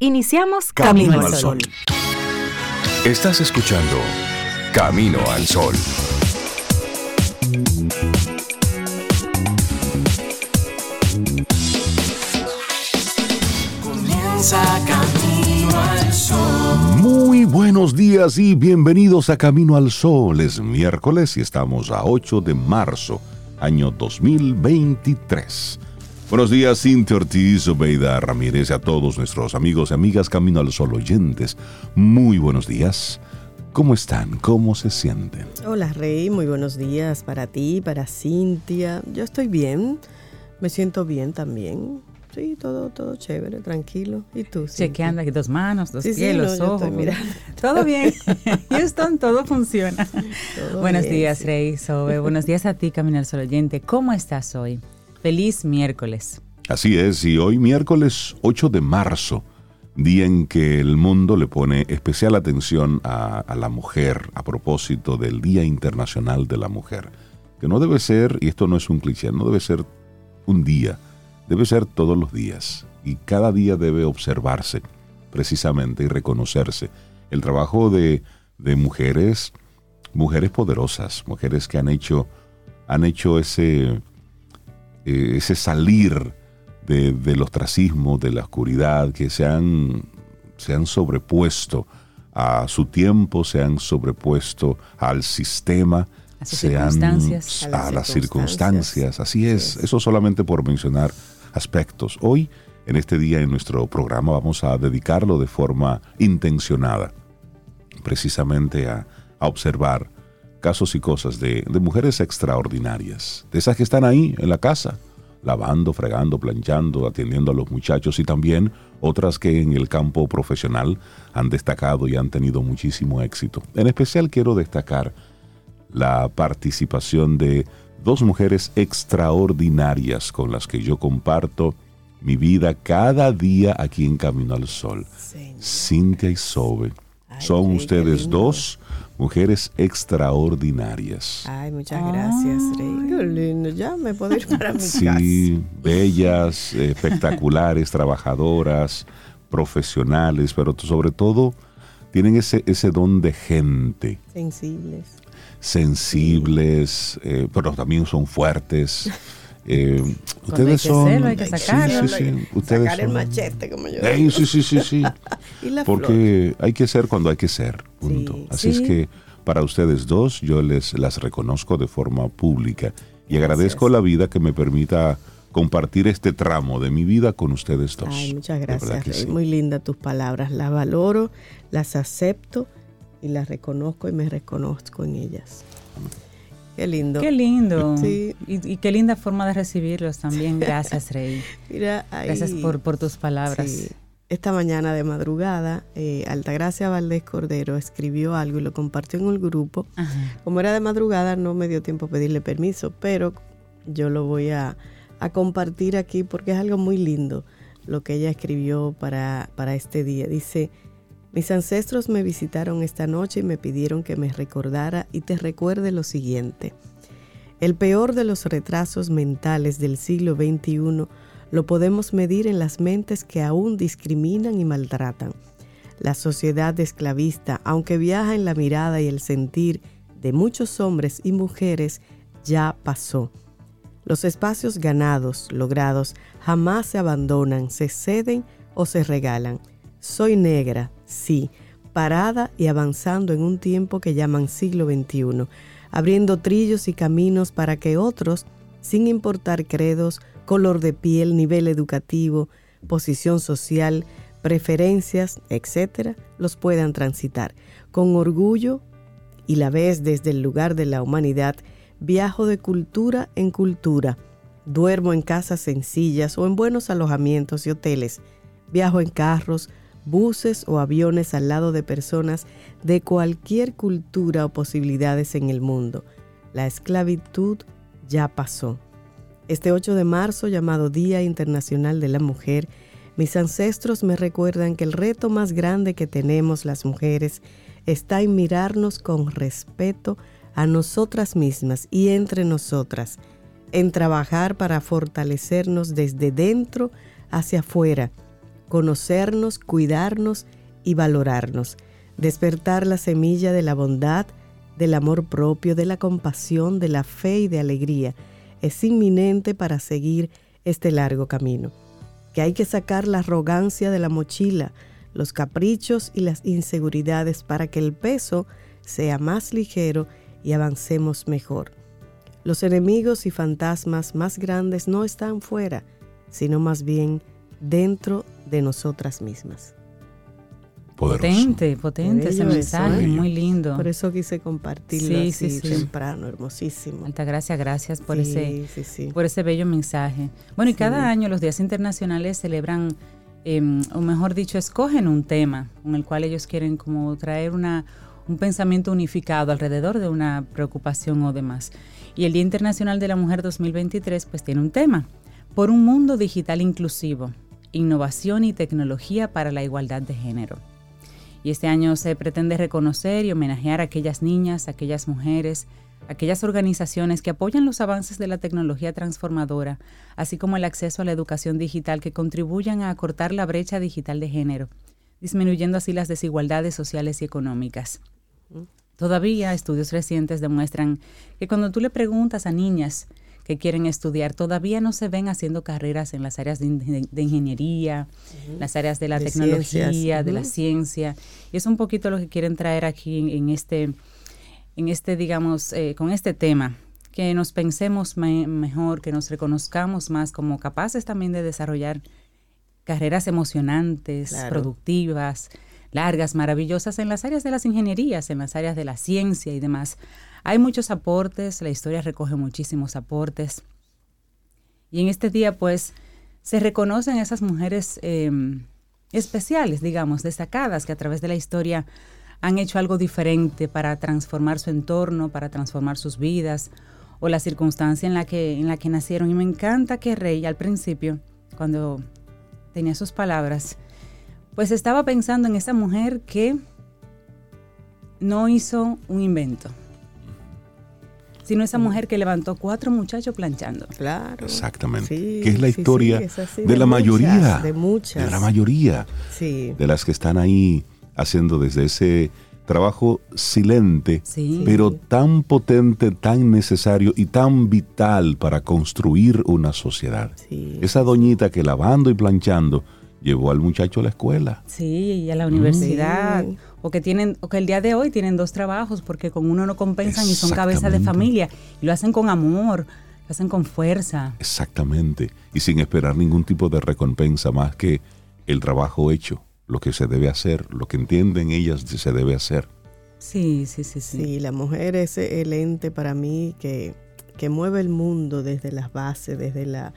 Iniciamos Camino, al Sol. Estás escuchando Camino al Sol. Comienza Camino al Sol. Muy buenos días y bienvenidos a Camino al Sol. Es miércoles y estamos a 8 de marzo, año 2023. Buenos días, Cintia Ortiz, Obeida Ramírez a todos nuestros amigos y amigas Camino al Sol oyentes. Muy buenos días. ¿Cómo están? ¿Cómo se sienten? Hola Rey, muy buenos días para ti, para Cintia. Yo estoy bien, me siento bien también. Sí, todo, todo chévere, tranquilo. ¿Y tú? Chequeando aquí dos manos, dos Sí, sí, pies, no, los yo ojos. Todo bien. Houston, todo funciona. Todo Buenos bien, días, sí. Rey, Sobe. Buenos días a ti, Camino al Sol oyente. ¿Cómo estás hoy? Feliz miércoles. Así es, y hoy miércoles 8 de marzo, día en que el mundo le pone especial atención a, la mujer a propósito del Día Internacional de la Mujer, que no debe ser, y esto no es un cliché, no debe ser un día, debe ser todos los días, y cada día debe observarse precisamente y reconocerse el trabajo de, de mujeres, mujeres poderosas, mujeres que han hecho, han hecho ese, eh, ese salir de, del ostracismo, de la oscuridad, que se han, se han sobrepuesto a su tiempo, se han sobrepuesto al sistema, A se han- circunstancias. a, A las las circunstancias. circunstancias. Así es, eso solamente por mencionar aspectos. Hoy, en este día, en nuestro programa, vamos a dedicarlo de forma intencionada precisamente a, a observar casos y cosas de, de mujeres extraordinarias, de esas que están ahí en la casa, lavando, fregando, planchando, atendiendo a los muchachos y también otras que en el campo profesional han destacado y han tenido muchísimo éxito. En especial quiero destacar la participación de dos mujeres extraordinarias con las que yo comparto mi vida cada día aquí en Camino al Sol. Señor. Cintia y Sobe. Ay, Son ustedes dos mujeres extraordinarias. Ay, muchas gracias, Rey. Qué lindo. Ya me puedo ir para mi casa. Sí, bellas, espectaculares, trabajadoras, profesionales, pero sobre todo tienen ese, ese don de gente, Sensibles. sensibles, eh, pero también son fuertes. Eh, Cuando hay ustedes que son... hacerlo, hay que sacarlo. Sí, sí, sí, ustedes Sacar el son- machete, como yo Ey, digo. sí, sí, sí, sí. Y la flor. Porque hay que ser cuando hay que ser, punto. Sí, Así sí. es que para ustedes dos yo les las reconozco de forma pública y agradezco la vida que me permita compartir este tramo de mi vida con ustedes dos. Ay, muchas gracias, Rey. sí. Muy lindas tus palabras. Las valoro, las acepto y las reconozco y me reconozco en ellas. Qué lindo. Qué lindo. Sí. Y, y qué linda forma de recibirlos también. Gracias, Rey. Mira, ahí- Gracias por, por tus palabras. Sí. Esta mañana de madrugada, eh, Altagracia Valdés Cordero escribió algo y lo compartió en el grupo. Ajá. Como era de madrugada, no me dio tiempo a pedirle permiso, pero yo lo voy a, a compartir aquí porque es algo muy lindo lo que ella escribió para, para este día. Dice, mis ancestros me visitaron esta noche y me pidieron que me recordara y te recuerde lo siguiente. El peor de los retrasos mentales del siglo XXI lo podemos medir en las mentes que aún discriminan y maltratan. La sociedad esclavista, aunque viaja en la mirada y el sentir de muchos hombres y mujeres, ya pasó. Los espacios ganados, logrados, jamás se abandonan, se ceden o se regalan. Soy negra, sí, parada y avanzando en un tiempo que llaman siglo XXI, abriendo trillos y caminos para que otros, sin importar credos, color de piel, nivel educativo, posición social, preferencias, etcétera, los puedan transitar. Con orgullo y la vez desde el lugar de la humanidad, viajo de cultura en cultura. Duermo en casas sencillas o en buenos alojamientos y hoteles. Viajo en carros, buses o aviones al lado de personas de cualquier cultura o posibilidades en el mundo. La esclavitud ya pasó. Este 8 de marzo, llamado Día Internacional de la Mujer, mis ancestros me recuerdan que el reto más grande que tenemos las mujeres está en mirarnos con respeto a nosotras mismas y entre nosotras, en trabajar para fortalecernos desde dentro hacia afuera, conocernos, cuidarnos y valorarnos, despertar la semilla de la bondad, del amor propio, de la compasión, de la fe y de alegría. Es inminente para seguir este largo camino. Que hay que sacar la arrogancia de la mochila, los caprichos y las inseguridades para que el peso sea más ligero y avancemos mejor. Los enemigos y fantasmas más grandes no están fuera, sino más bien dentro de nosotras mismas. Potente, potente ese mensaje, muy lindo. Por eso quise compartirlo así temprano, hermosísimo. Alta gracias, gracias por ese por ese bello mensaje. Bueno, y cada año los días internacionales celebran em, o mejor dicho, escogen un tema con el cual ellos quieren como traer una un pensamiento unificado alrededor de una preocupación o demás. Y el Día Internacional de la Mujer 2023 pues tiene un tema, por un mundo digital inclusivo, innovación y tecnología para la igualdad de género. Y este año se pretende reconocer y homenajear a aquellas niñas, aquellas mujeres, aquellas organizaciones que apoyan los avances de la tecnología transformadora, así como el acceso a la educación digital que contribuyan a acortar la brecha digital de género, disminuyendo así las desigualdades sociales y económicas. Todavía estudios recientes demuestran que cuando tú le preguntas a niñas que quieren estudiar, todavía no se ven haciendo carreras en las áreas de, ingeniería, las áreas de la tecnología, de la ciencia. Y es un poquito lo que quieren traer aquí en, este, en este, digamos, eh, con este tema, que nos pensemos mejor, que nos reconozcamos más como capaces también de desarrollar carreras emocionantes, productivas, largas, maravillosas en las áreas de las ingenierías, en las áreas de la ciencia y demás. Hay muchos aportes, la historia recoge muchísimos aportes. Y en este día, pues, se reconocen esas mujeres em, especiales, digamos, destacadas, que a través de la historia han hecho algo diferente para transformar su entorno, para transformar sus vidas o la circunstancia en la que, en la que nacieron. Y me encanta que Rey al principio, cuando tenía sus palabras, pues estaba pensando en esa mujer que no hizo un invento, sino esa mujer que levantó cuatro muchachos planchando. Claro. Exactamente. que es la historia de, la mayoría. De muchas. De la mayoría. De las que están ahí haciendo desde ese trabajo silente, pero tan potente, tan necesario y tan vital para construir una sociedad. Esa doñita que lavando y planchando llevó al muchacho a la escuela. Sí, y a la universidad o que tienen o que el día de hoy tienen dos trabajos porque con uno no compensan y son cabeza de familia y lo hacen con amor, lo hacen con fuerza. Exactamente, y sin esperar ningún tipo de recompensa más que el trabajo hecho, lo que se debe hacer, lo que entienden ellas se debe hacer. Sí, sí, sí, sí. Sí, la mujer es el ente para mí que, que mueve el mundo desde las bases, desde la,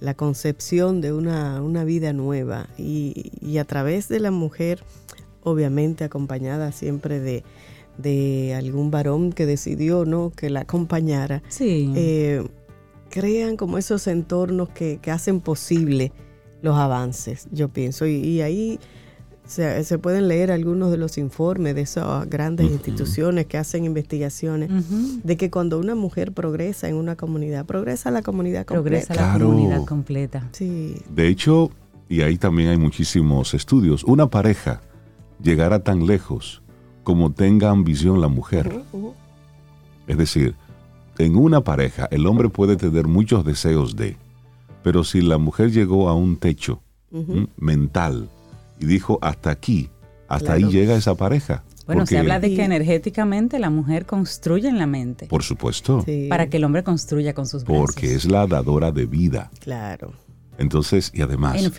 la concepción de una, una vida nueva y, y, a través de la mujer obviamente acompañada siempre de, de algún varón que decidió no que la acompañara. Sí. Eh, crean como esos entornos que, hacen posible los avances yo pienso. Y, ahí se, se, pueden leer algunos de los informes de esas grandes instituciones que hacen investigaciones de que cuando una mujer progresa en una comunidad progresa la comunidad completa. Progresa la comunidad completa. Sí. De hecho y ahí también hay muchísimos estudios una pareja llegará tan lejos como tenga ambición la mujer. Es decir, en una pareja el hombre puede tener muchos deseos de, pero si la mujer llegó a un techo mental y dijo hasta aquí, hasta ahí llega esa pareja. Bueno, se habla de que energéticamente la mujer construye en la mente. Por supuesto. Para que el hombre construya con sus brazos. Porque es la dadora de vida. Claro. Entonces, y además, es,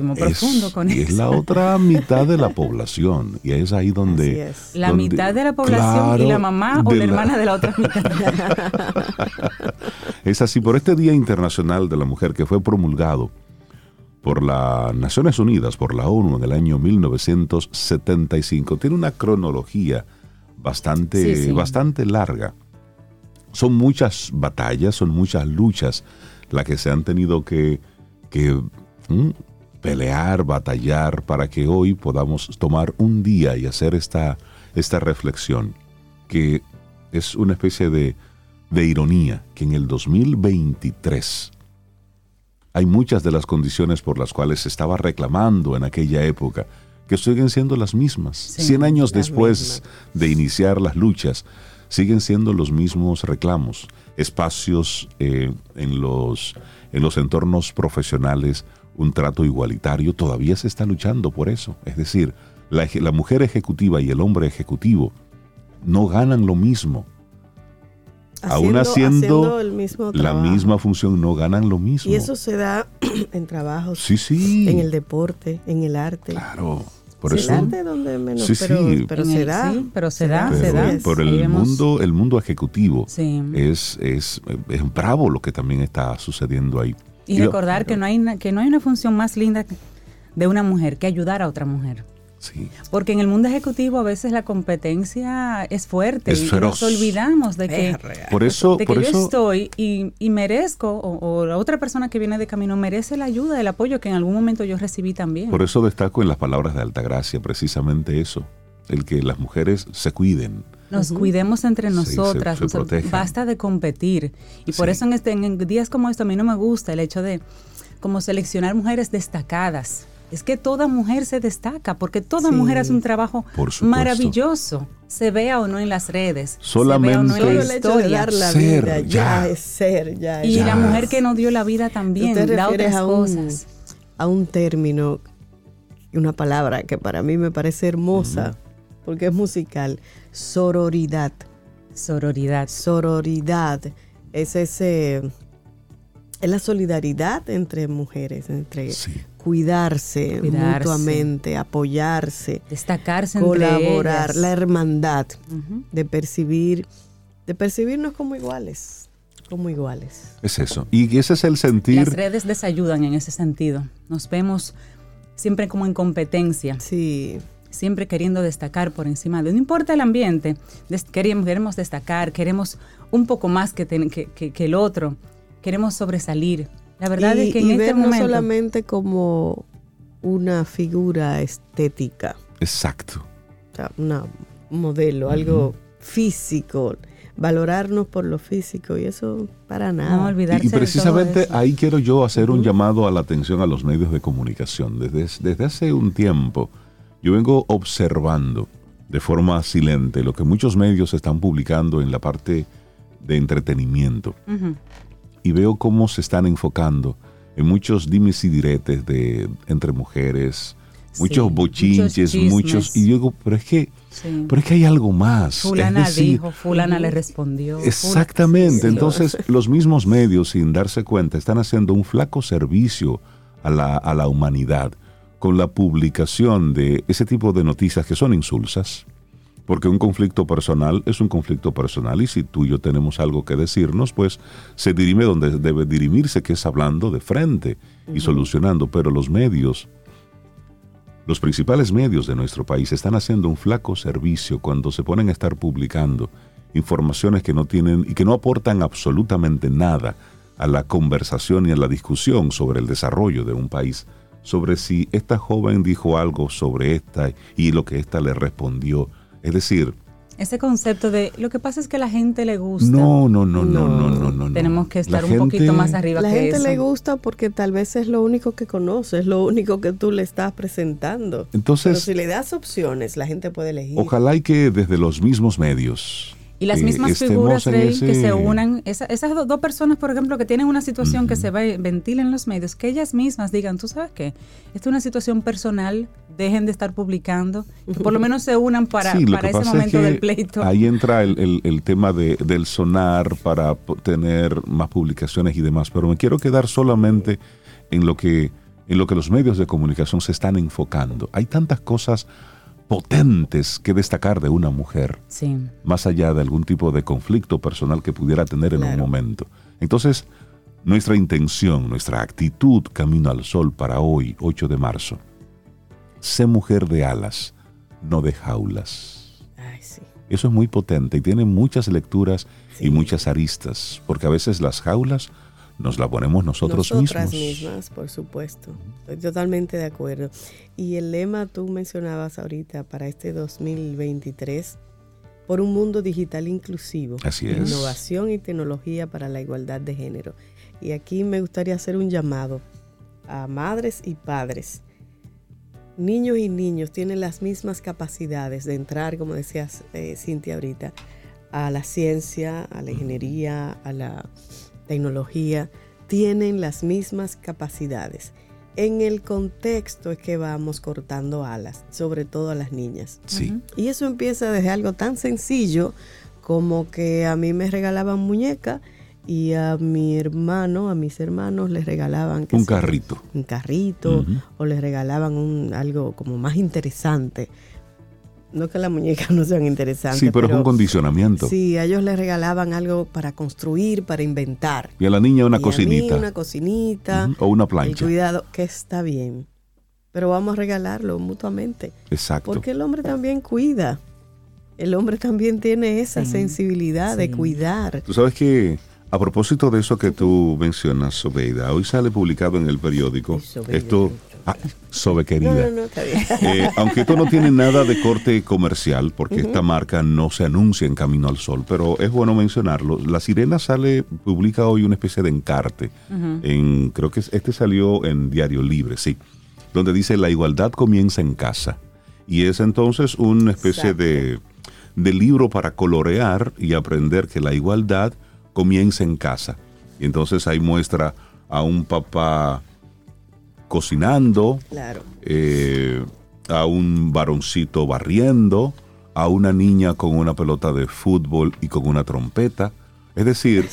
con es la otra mitad de la población. Y es ahí donde... La mitad de la población y la mamá o la, hermana de la otra mitad. es así, por este Día Internacional de la Mujer que fue promulgado por las Naciones Unidas, por la ONU en el año 1975, tiene una cronología bastante, bastante larga. Son muchas batallas, son muchas luchas las que se han tenido que que mm, pelear, batallar para que hoy podamos tomar un día y hacer esta, esta reflexión, que es una especie de, de ironía, que en el 2023 hay muchas de las condiciones por las cuales se estaba reclamando en aquella época que siguen siendo las mismas. Cien años después de iniciar las luchas, siguen siendo los mismos reclamos. Espacios eh, en, los, en los entornos profesionales, un trato igualitario, todavía se está luchando por eso. Es decir, la, la mujer ejecutiva y el hombre ejecutivo no ganan lo mismo aún haciendo, la misma función, no ganan lo mismo. Y eso se da en trabajos, sí, sí. en el deporte, en el arte. Claro. Por eso, el arte donde menos, pero, se da. pero se da, se da. Por el mundo, el mundo ejecutivo es, es, es bravo lo que también está sucediendo ahí. Y, recordar que no hay que no hay una función más linda de una mujer que ayudar a otra mujer. Porque en el mundo ejecutivo a veces la competencia es fuerte y nos olvidamos de que, por eso, yo estoy y, merezco, o, la otra persona que viene de camino merece la ayuda, el apoyo que en algún momento yo recibí también. Por eso destaco en las palabras de Altagracia precisamente eso, el que las mujeres se cuiden. Nos cuidemos entre nosotras, basta de competir. Y por eso en, este, en días como esto a mí no me gusta el hecho de como seleccionar mujeres destacadas es que toda mujer se destaca, porque toda mujer hace un trabajo maravilloso, se vea o no en las redes, Solamente se vea o no en la historia. dar la vida, ya, es ser, ya Y la mujer que no dio la vida también, da otras a un, cosas. A un término, una palabra que para mí me parece hermosa, porque es musical, sororidad. Sororidad. Sororidad. Es ese es la solidaridad entre mujeres, entre cuidarse, mutuamente, apoyarse, destacarse, colaborar, la hermandad, de percibir, de percibirnos como iguales, como iguales. Es eso. Y ese es el sentir. Las redes desayudan en ese sentido. Nos vemos siempre como en competencia. Sí. Siempre queriendo destacar por encima de. No importa el ambiente, queremos, queremos destacar, queremos un poco más que, que, que el otro, queremos sobresalir, la verdad es que en este momento, no solamente como una figura estética. Exacto. O sea, un modelo, algo físico, valorarnos por lo físico y eso para nada. No olvidarse y, precisamente ahí quiero yo hacer un llamado a la atención a los medios de comunicación. Desde, desde hace un tiempo yo vengo observando de forma silente lo que muchos medios están publicando en la parte de entretenimiento y veo cómo se están enfocando en muchos dimes y diretes de, entre mujeres, muchos bochinches, muchos, y yo digo, pero es que, pero es que hay algo más. Fulana dijo, fulana le respondió. Exactamente, entonces los mismos medios, sin darse cuenta, están haciendo un flaco servicio a la, a la humanidad con la publicación de ese tipo de noticias que son insulsas, porque un conflicto personal es un conflicto personal y si tú y yo tenemos algo que decirnos, pues se dirime donde debe dirimirse, que es hablando de frente y solucionando. Pero los medios, los principales medios de nuestro país están haciendo un flaco servicio cuando se ponen a estar publicando informaciones que no tienen y que no aportan absolutamente nada a la conversación y a la discusión sobre el desarrollo de un país, sobre si esta joven dijo algo sobre esta y lo que ésta le respondió es decir, ese concepto de lo que pasa es que a la gente le gusta. No, no, no, no, no, no, no. Tenemos que estar un poquito más arriba la que eso. La gente le gusta porque tal vez es lo único que conoce, es lo único que tú le estás presentando. Entonces, Pero si le das opciones, la gente puede elegir. Ojalá y que desde los mismos medios y las mismas figuras, Rey, que se unan, esas dos personas, por ejemplo, que tienen una situación que se ventila en los medios, que ellas mismas digan, tú sabes qué, esta es una situación personal, dejen de estar publicando, por lo menos se unan para, para ese momento del pleito. Ahí entra el, el, tema de, del sonar para tener más publicaciones y demás, pero me quiero quedar solamente en lo que en lo que los medios de comunicación se están enfocando. Hay tantas cosas potentes que destacar de una mujer, más allá de algún tipo de conflicto personal que pudiera tener en un momento. Entonces, nuestra intención, nuestra actitud camino al sol para hoy, 8 de marzo, sé mujer de alas, no de jaulas. Eso es muy potente y tiene muchas lecturas y muchas aristas, porque a veces las jaulas nos la ponemos nosotros Nosotras mismos. mismas, por supuesto. Estoy totalmente de acuerdo. Y el lema tú mencionabas ahorita para este 2023, por un mundo digital inclusivo. Así es. Innovación y tecnología para la igualdad de género. Y aquí me gustaría hacer un llamado a madres y padres. Niños y niños tienen las mismas capacidades de entrar, como decías eh, Cintia ahorita, a la ciencia, a la ingeniería, a la tecnología, tienen las mismas capacidades. En el contexto es que vamos cortando alas, sobre todo a las niñas. Sí. Y eso empieza desde algo tan sencillo como que a mí me regalaban muñeca y a mi hermano, a mis hermanos les regalaban un carrito. Un carrito o les regalaban un, algo como más interesante. No que las muñecas no sean interesantes. Sí, pero, es un condicionamiento. Sí, a ellos les regalaban algo para construir, para inventar. Y a la niña una cocinita. una cocinita. O una plancha. Y cuidado, que está bien. Pero vamos a regalarlo mutuamente. Exacto. Porque el hombre también cuida. El hombre también tiene esa sensibilidad de cuidar. Tú sabes que a propósito de eso que tú mencionas, Sobeida, hoy sale publicado en el periódico esto, ah, Sobe querida. No, no, está bien. Eh, aunque esto no tiene nada de corte comercial, porque esta marca no se anuncia en Camino al Sol, pero es bueno mencionarlo. La Sirena sale, publica hoy una especie de encarte. en, creo que este salió en Diario Libre, sí, donde dice la igualdad comienza en casa. Y es entonces una especie de, de libro para colorear y aprender que la igualdad comienza en casa. Y entonces ahí muestra a un papá cocinando, eh, a un varoncito barriendo, a una niña con una pelota de fútbol y con una trompeta. Es decir,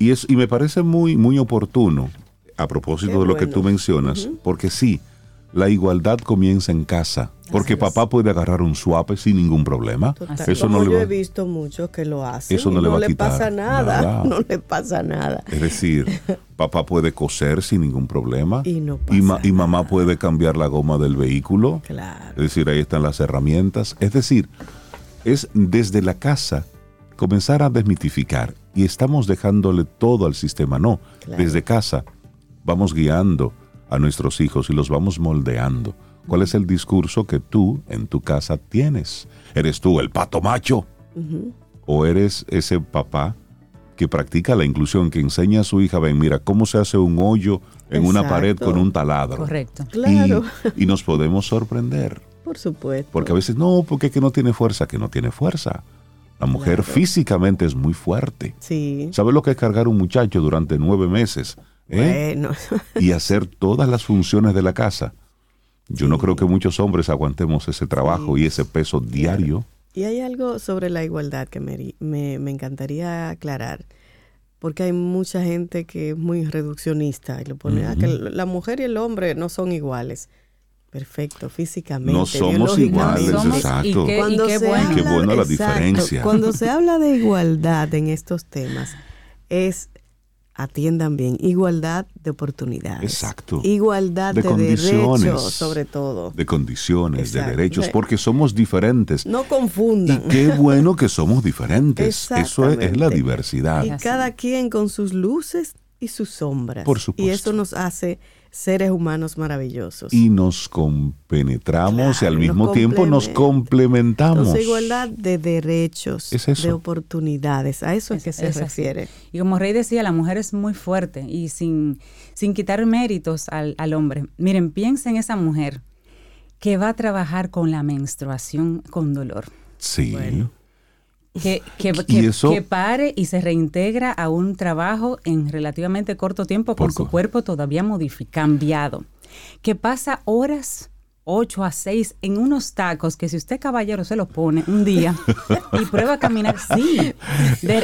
Y, es, y me parece muy, muy oportuno, a propósito de lo que tú mencionas, porque sí, la igualdad comienza en casa. Porque papá puede agarrar un suape sin ningún problema. Eso no yo he visto muchos que lo hacen. Eso no, le, pasa nada, No le pasa nada. Es decir, papá puede coser sin ningún problema. Y, y, mamá puede cambiar la goma del vehículo. Claro. Es decir, ahí están las herramientas. Es decir, es desde la casa comenzar a desmitificar. Y estamos dejándole todo al sistema. No, desde casa vamos guiando a nuestros hijos y los vamos moldeando. ¿Cuál es el discurso que tú en tu casa tienes? ¿Eres tú el pato macho? ¿O eres ese papá que practica la inclusión, que enseña a su hija, ven, mira, cómo se hace un hoyo en una pared con un taladro? Correcto. Claro. Y, nos podemos sorprender. Por supuesto. Porque a veces, no, porque que no tiene fuerza, que no tiene fuerza. La mujer físicamente es muy fuerte. Sí. ¿Sabe lo que es cargar un muchacho durante nueve meses? ¿Eh? y hacer todas las funciones de la casa. Yo no creo que muchos hombres aguantemos ese trabajo y ese peso diario. Y hay algo sobre la igualdad que me, me, encantaría aclarar, porque hay mucha gente que es muy reduccionista y lo pone, que la mujer y el hombre no son iguales. Perfecto, físicamente. No somos iguales, exacto. qué, bueno. qué bueno la diferencia. Cuando se habla de igualdad en estos temas, es atiendan bien. Igualdad de oportunidades. Exacto. Igualdad de, derechos, sobre todo. De condiciones, de derechos, porque somos diferentes. No confundan. Y qué bueno que somos diferentes. Eso es, la diversidad. Y cada quien con sus luces y sus sombras. Por supuesto. Y eso nos hace seres humanos maravillosos. Y nos compenetramos y al mismo tiempo nos complementamos. Entonces, igualdad de derechos, de oportunidades, a eso es, que se refiere. Y como Rey decía, la mujer es muy fuerte y sin, sin quitar méritos al, al hombre. Miren, piensa en esa mujer que va a trabajar con la menstruación con dolor. Sí. Bueno, que, que, pare y se reintegra a un trabajo en relativamente corto tiempo con su cuerpo todavía modificado, cambiado. Que pasa horas 8 a 6 en unos tacos que si usted caballero se los pone un día y prueba a caminar, sí,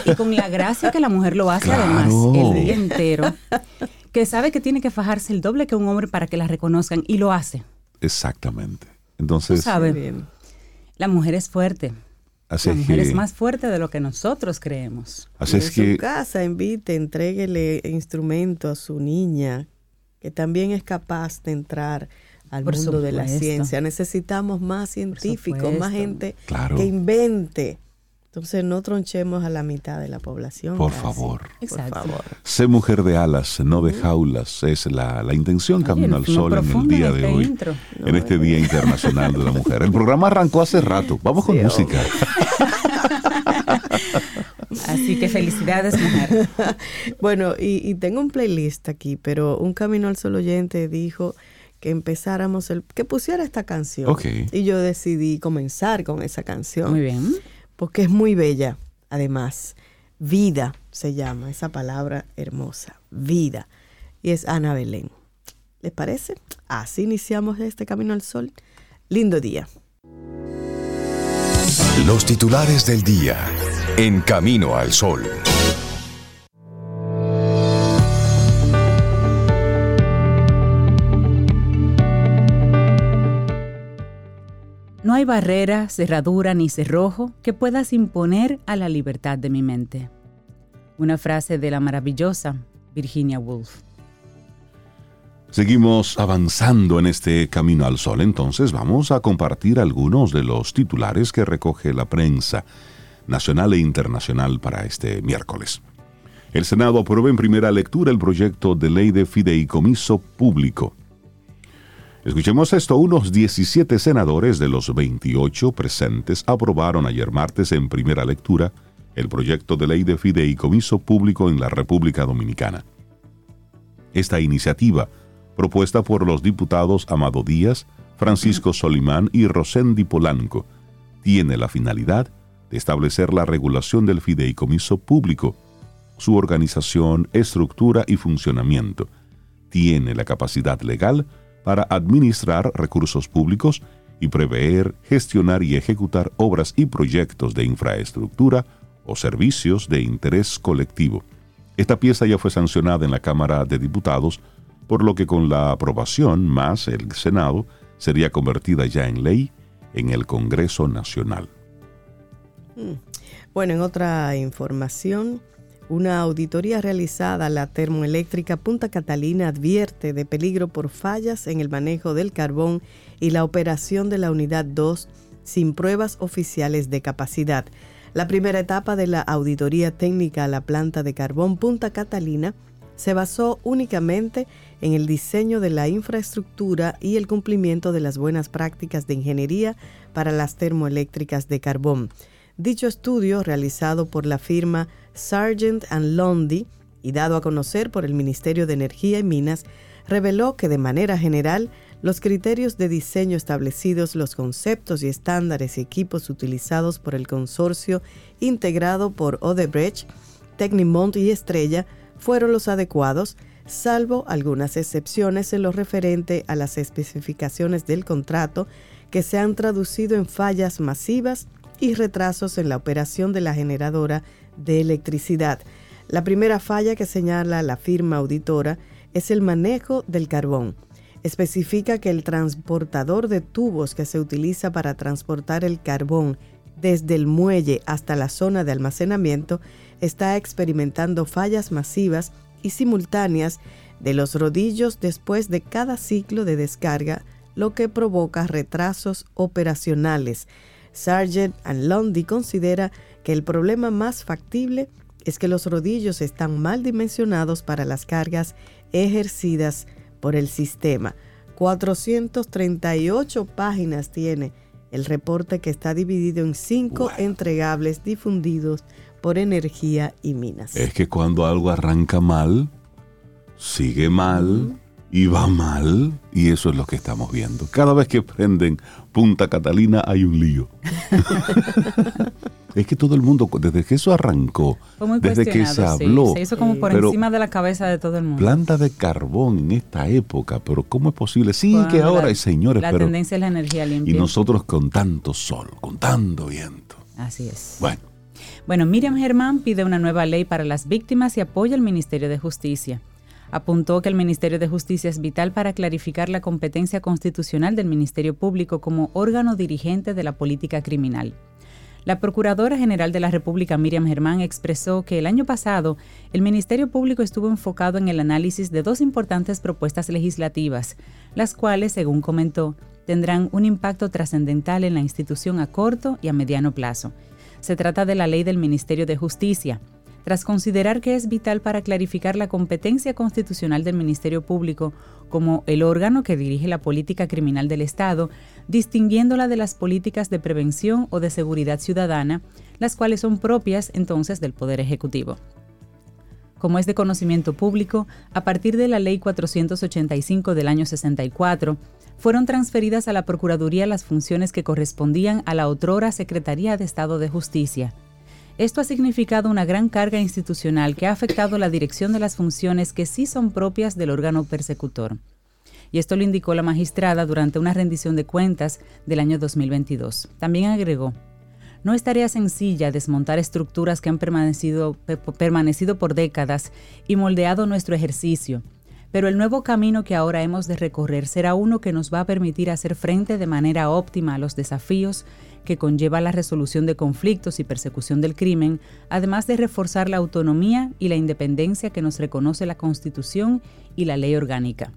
y con la gracia que la mujer lo hace además el día entero, que sabe que tiene que fajarse el doble que un hombre para que la reconozcan y lo hace. Exactamente. Entonces, sabe, la mujer es fuerte la mujer es más fuerte de lo que nosotros creemos. Así en su casa invite, entréguele instrumento a su niña, que también es capaz de entrar al mundo de la ciencia. Necesitamos más científicos, más gente que invente. Entonces no tronchemos a la mitad de la población. Por favor. Exacto. Por favor. Sé mujer de alas, no de jaulas. Es la, intención Camino al Sol en el día de hoy. en este Día Internacional de la Mujer. El programa arrancó hace rato. Vamos con música. Así que felicidades, mujer. bueno, y, tengo un playlist aquí, pero un camino al solo oyente dijo que empezáramos el que pusiera esta canción. Y yo decidí comenzar con esa canción. Muy bien. Porque es muy bella, además. Vida se llama esa palabra hermosa. Vida. Y es Ana Belén. ¿Les parece? Así iniciamos este Camino al Sol. Lindo día. Los titulares del día en Camino al Sol. No hay barrera, cerradura ni cerrojo que puedas imponer a la libertad de mi mente. Una frase de la maravillosa Virginia Woolf. Seguimos avanzando en este camino al sol, entonces vamos a compartir algunos de los titulares que recoge la prensa nacional e internacional para este miércoles. El Senado aprueba en primera lectura el proyecto de ley de fideicomiso público. Escuchemos esto, unos 17 senadores de los 28 presentes aprobaron ayer martes en primera lectura el proyecto de ley de fideicomiso público en la República Dominicana. Esta iniciativa propuesta por los diputados Amado Díaz, Francisco Solimán y Rosendi Polanco, tiene la finalidad de establecer la regulación del fideicomiso público, su organización, estructura y funcionamiento. Tiene la capacidad legal para administrar recursos públicos y prever, gestionar y ejecutar obras y proyectos de infraestructura o servicios de interés colectivo. Esta pieza ya fue sancionada en la Cámara de Diputados por lo que con la aprobación más el Senado sería convertida ya en ley en el Congreso Nacional. Mm. Bueno, en otra información, una auditoría realizada a la termoeléctrica Punta Catalina advierte de peligro por fallas en el manejo del carbón y la operación de la unidad 2 sin pruebas oficiales de capacidad. La primera etapa de la auditoría técnica a la planta de carbón Punta Catalina se basó únicamente en el diseño de la infraestructura y el cumplimiento de las buenas prácticas de ingeniería para las termoeléctricas de carbón. Dicho estudio, realizado por la firma Sargent ⁇ Lundy y dado a conocer por el Ministerio de Energía y Minas, reveló que de manera general los criterios de diseño establecidos, los conceptos y estándares y equipos utilizados por el consorcio integrado por Odebrecht, Tecnimont y Estrella fueron los adecuados salvo algunas excepciones en lo referente a las especificaciones del contrato que se han traducido en fallas masivas y retrasos en la operación de la generadora de electricidad. La primera falla que señala la firma auditora es el manejo del carbón. Especifica que el transportador de tubos que se utiliza para transportar el carbón desde el muelle hasta la zona de almacenamiento está experimentando fallas masivas y simultáneas de los rodillos después de cada ciclo de descarga, lo que provoca retrasos operacionales. Sargent and Lundy considera que el problema más factible es que los rodillos están mal dimensionados para las cargas ejercidas por el sistema. 438 páginas tiene el reporte que está dividido en cinco entregables difundidos por energía y minas. Es que cuando algo arranca mal, sigue mal y va mal, y eso es lo que estamos viendo. Cada vez que prenden Punta Catalina hay un lío. es que todo el mundo, desde que eso arrancó, desde que se habló, se hizo como por encima de la cabeza de todo el mundo. Planta de carbón en esta época, pero ¿cómo es posible? Sí, que ahora hay señores, la tendencia es la energía limpia. Y nosotros con tanto sol, con tanto viento. Así es. Bueno. Bueno, Miriam Germán pide una nueva ley para las víctimas y apoya al Ministerio de Justicia. Apuntó que el Ministerio de Justicia es vital para clarificar la competencia constitucional del Ministerio Público como órgano dirigente de la política criminal. La Procuradora General de la República, Miriam Germán, expresó que el año pasado el Ministerio Público estuvo enfocado en el análisis de dos importantes propuestas legislativas, las cuales, según comentó, tendrán un impacto trascendental en la institución a corto y a mediano plazo se trata de la ley del Ministerio de Justicia, tras considerar que es vital para clarificar la competencia constitucional del Ministerio Público como el órgano que dirige la política criminal del Estado, distinguiéndola de las políticas de prevención o de seguridad ciudadana, las cuales son propias entonces del Poder Ejecutivo. Como es de conocimiento público, a partir de la Ley 485 del año 64, fueron transferidas a la Procuraduría las funciones que correspondían a la otrora Secretaría de Estado de Justicia. Esto ha significado una gran carga institucional que ha afectado la dirección de las funciones que sí son propias del órgano persecutor. Y esto lo indicó la magistrada durante una rendición de cuentas del año 2022. También agregó, no es tarea sencilla desmontar estructuras que han permanecido, permanecido por décadas y moldeado nuestro ejercicio, pero el nuevo camino que ahora hemos de recorrer será uno que nos va a permitir hacer frente de manera óptima a los desafíos que conlleva la resolución de conflictos y persecución del crimen, además de reforzar la autonomía y la independencia que nos reconoce la Constitución y la ley orgánica.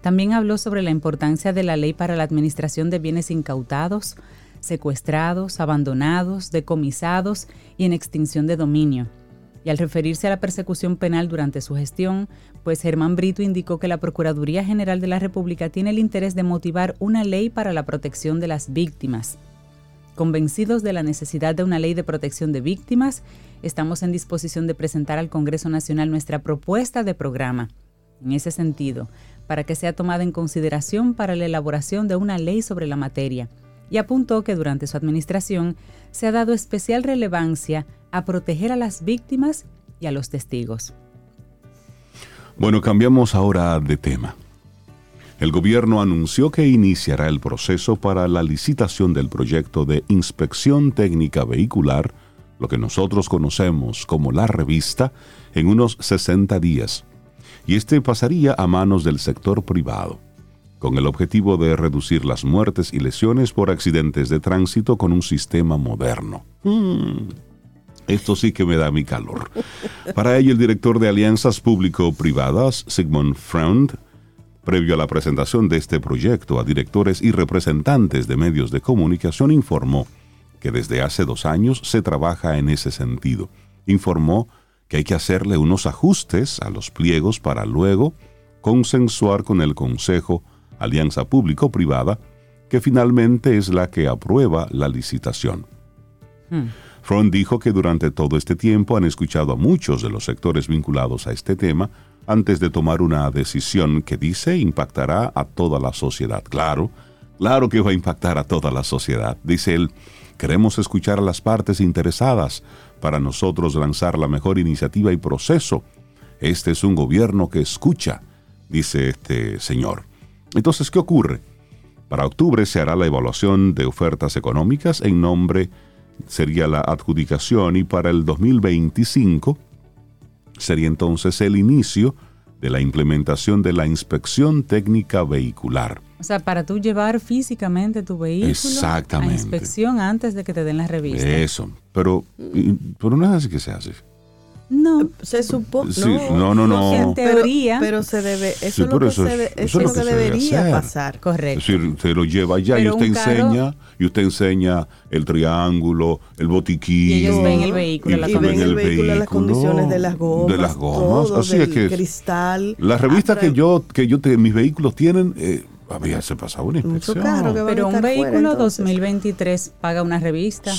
También habló sobre la importancia de la ley para la administración de bienes incautados, secuestrados, abandonados, decomisados y en extinción de dominio. Y al referirse a la persecución penal durante su gestión, pues Germán Brito indicó que la Procuraduría General de la República tiene el interés de motivar una ley para la protección de las víctimas. Convencidos de la necesidad de una ley de protección de víctimas, estamos en disposición de presentar al Congreso Nacional nuestra propuesta de programa. En ese sentido, para que sea tomada en consideración para la elaboración de una ley sobre la materia, y apuntó que durante su administración se ha dado especial relevancia a proteger a las víctimas y a los testigos. Bueno, cambiamos ahora de tema. El gobierno anunció que iniciará el proceso para la licitación del proyecto de inspección técnica vehicular, lo que nosotros conocemos como la revista, en unos 60 días, y este pasaría a manos del sector privado con el objetivo de reducir las muertes y lesiones por accidentes de tránsito con un sistema moderno. Mm. Esto sí que me da mi calor. Para ello, el director de Alianzas Público-Privadas, Sigmund Freund, previo a la presentación de este proyecto a directores y representantes de medios de comunicación, informó que desde hace dos años se trabaja en ese sentido. Informó que hay que hacerle unos ajustes a los pliegos para luego consensuar con el Consejo alianza público-privada, que finalmente es la que aprueba la licitación. Hmm. Front dijo que durante todo este tiempo han escuchado a muchos de los sectores vinculados a este tema antes de tomar una decisión que dice impactará a toda la sociedad. Claro, claro que va a impactar a toda la sociedad. Dice él, queremos escuchar a las partes interesadas para nosotros lanzar la mejor iniciativa y proceso. Este es un gobierno que escucha, dice este señor. Entonces, ¿qué ocurre? Para octubre se hará la evaluación de ofertas económicas en nombre, sería la adjudicación y para el 2025 sería entonces el inicio de la implementación de la inspección técnica vehicular. O sea, para tú llevar físicamente tu vehículo Exactamente. a inspección antes de que te den la revista. Eso, pero, pero no es así que se hace. No. Se supone. no, no, no, En teoría. Pero, se debe. Eso, es lo que, se, eso es lo que, debería pasar. Correcto. Es decir, se lo lleva allá y usted enseña, y usted enseña el triángulo, el botiquín. Y ellos ven el vehículo, y, la y ven el, vehículo, las condiciones de las gomas. De las gomas. Todo, así del es que. cristal. La revista que yo, que yo te, mis vehículos tienen. Eh, había se pasaba una inspección. Pero un vehículo 2023 paga una revista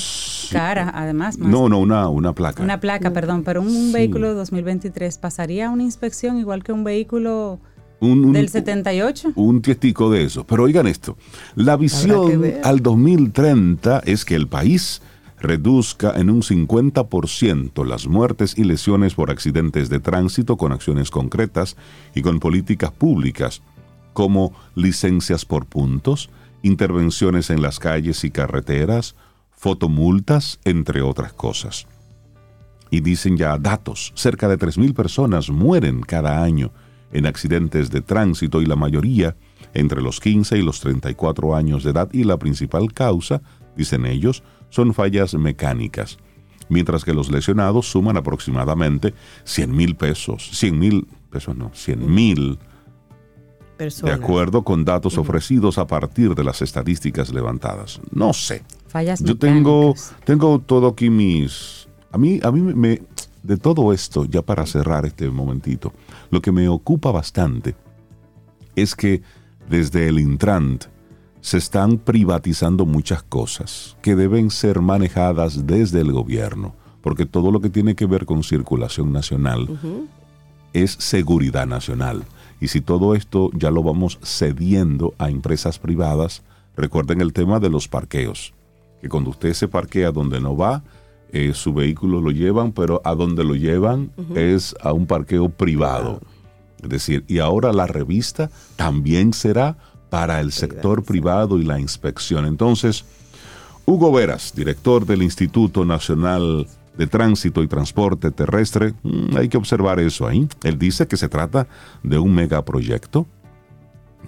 cara, además. no, no, una, una placa. Una placa, perdón, pero un vehículo 2023 pasaría una inspección igual que un vehículo del 78. Un tiestico de eso. Pero oigan esto, la visión al 2030 es que el país reduzca en un 50% las muertes y lesiones por accidentes de tránsito con acciones concretas y con políticas públicas como licencias por puntos, intervenciones en las calles y carreteras, fotomultas, entre otras cosas. Y dicen ya datos, cerca de 3.000 personas mueren cada año en accidentes de tránsito y la mayoría entre los 15 y los 34 años de edad y la principal causa, dicen ellos, son fallas mecánicas, mientras que los lesionados suman aproximadamente 100 mil pesos, 100 mil pesos no, 100 mil de acuerdo con datos ofrecidos a partir de las estadísticas levantadas. No sé. Fallas Yo tengo, tengo todo aquí mis... A mí, a mí me, de todo esto, ya para cerrar este momentito, lo que me ocupa bastante es que desde el Intrant se están privatizando muchas cosas que deben ser manejadas desde el gobierno, porque todo lo que tiene que ver con circulación nacional es seguridad nacional. Y si todo esto ya lo vamos cediendo a empresas privadas, recuerden el tema de los parqueos, que cuando usted se parquea donde no va, eh, su vehículo lo llevan, pero a donde lo llevan es a un parqueo privado. Es decir, y ahora la revista también será para el sector privado y la inspección. Entonces, Hugo Veras, director del Instituto Nacional de Tránsito y Transporte Terrestre, mm, hay que observar eso ahí. Él dice que se trata de un megaproyecto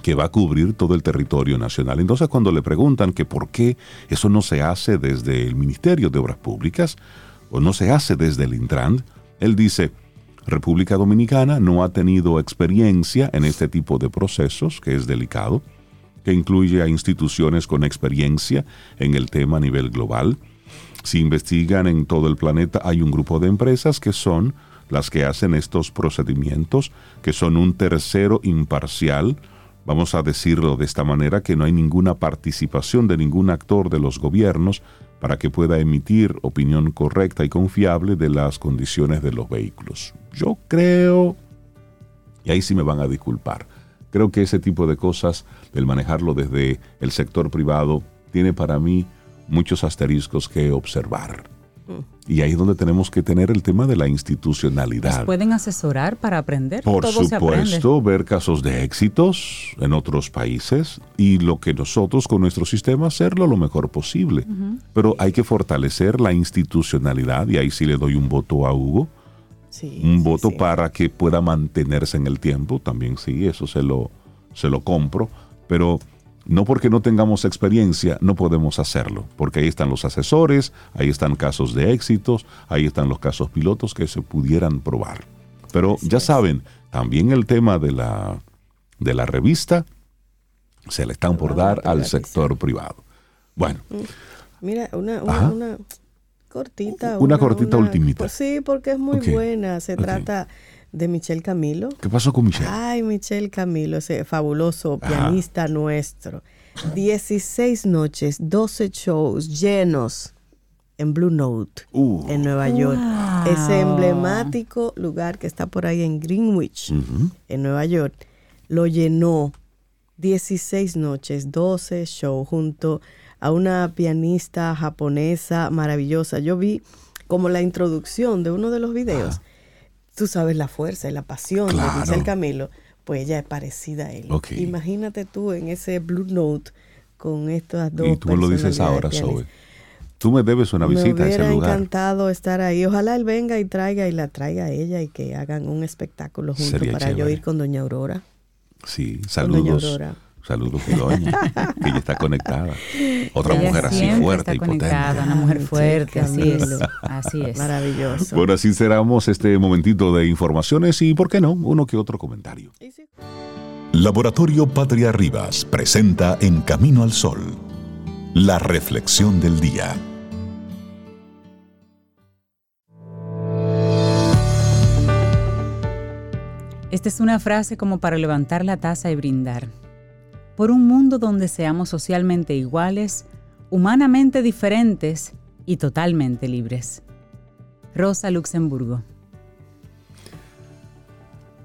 que va a cubrir todo el territorio nacional. Entonces, cuando le preguntan que por qué eso no se hace desde el Ministerio de Obras Públicas o no se hace desde el Intran, él dice, República Dominicana no ha tenido experiencia en este tipo de procesos, que es delicado, que incluye a instituciones con experiencia en el tema a nivel global. Si investigan en todo el planeta, hay un grupo de empresas que son las que hacen estos procedimientos, que son un tercero imparcial, vamos a decirlo de esta manera, que no hay ninguna participación de ningún actor de los gobiernos para que pueda emitir opinión correcta y confiable de las condiciones de los vehículos. Yo creo, y ahí sí me van a disculpar, creo que ese tipo de cosas, el manejarlo desde el sector privado, tiene para mí muchos asteriscos que observar. Mm. Y ahí es donde tenemos que tener el tema de la institucionalidad. pueden asesorar para aprender? Por supuesto, ver casos de éxitos en otros países y lo que nosotros con nuestro sistema hacerlo lo mejor posible. Pero hay que fortalecer la institucionalidad y ahí sí le doy un voto a Hugo. un voto para que pueda mantenerse en el tiempo, también sí, eso se lo, se lo compro, pero no porque no tengamos experiencia, no podemos hacerlo, porque ahí están los asesores, ahí están casos de éxitos, ahí están los casos pilotos que se pudieran probar. Pero ya saben, también el tema de la, de la revista se le están por dar al sector privado. Bueno. Mm. Mira, una, una, cortita. Una, cortita ultimita. Pues sí, porque es muy buena. Se trata de Michel Camilo. ¿Qué pasó con Michel? Ay, Michel Camilo, ese fabuloso pianista nuestro. 16 noches, 12 shows llenos en Blue Note, uh. en Nueva York. Ese emblemático lugar que está por ahí en Greenwich, en Nueva York, lo llenó 16 noches, 12 shows junto a una pianista japonesa maravillosa. Yo vi como la introducción de uno de los videos tú sabes la fuerza y la pasión de el Camilo, pues ella es parecida a él. Imagínate tú en ese Blue Note con estas dos Y tú me lo dices ahora, Zoe. Tú me debes una visita a ese lugar. Me encantado estar ahí. Ojalá él venga y traiga y la traiga a ella y que hagan un espectáculo juntos para yo ir con Doña Aurora. Sí, saludos. Doña Aurora. Saludos, que ella está conectada. Otra mujer así fuerte y potente. Una mujer fuerte, así es. Así es. Maravilloso. Bueno, así cerramos este momentito de informaciones y, ¿por qué no? Uno que otro comentario. Laboratorio Patria Rivas presenta En Camino al Sol, la reflexión del día. Esta es una frase como para levantar la taza y brindar por un mundo donde seamos socialmente iguales, humanamente diferentes y totalmente libres. Rosa Luxemburgo.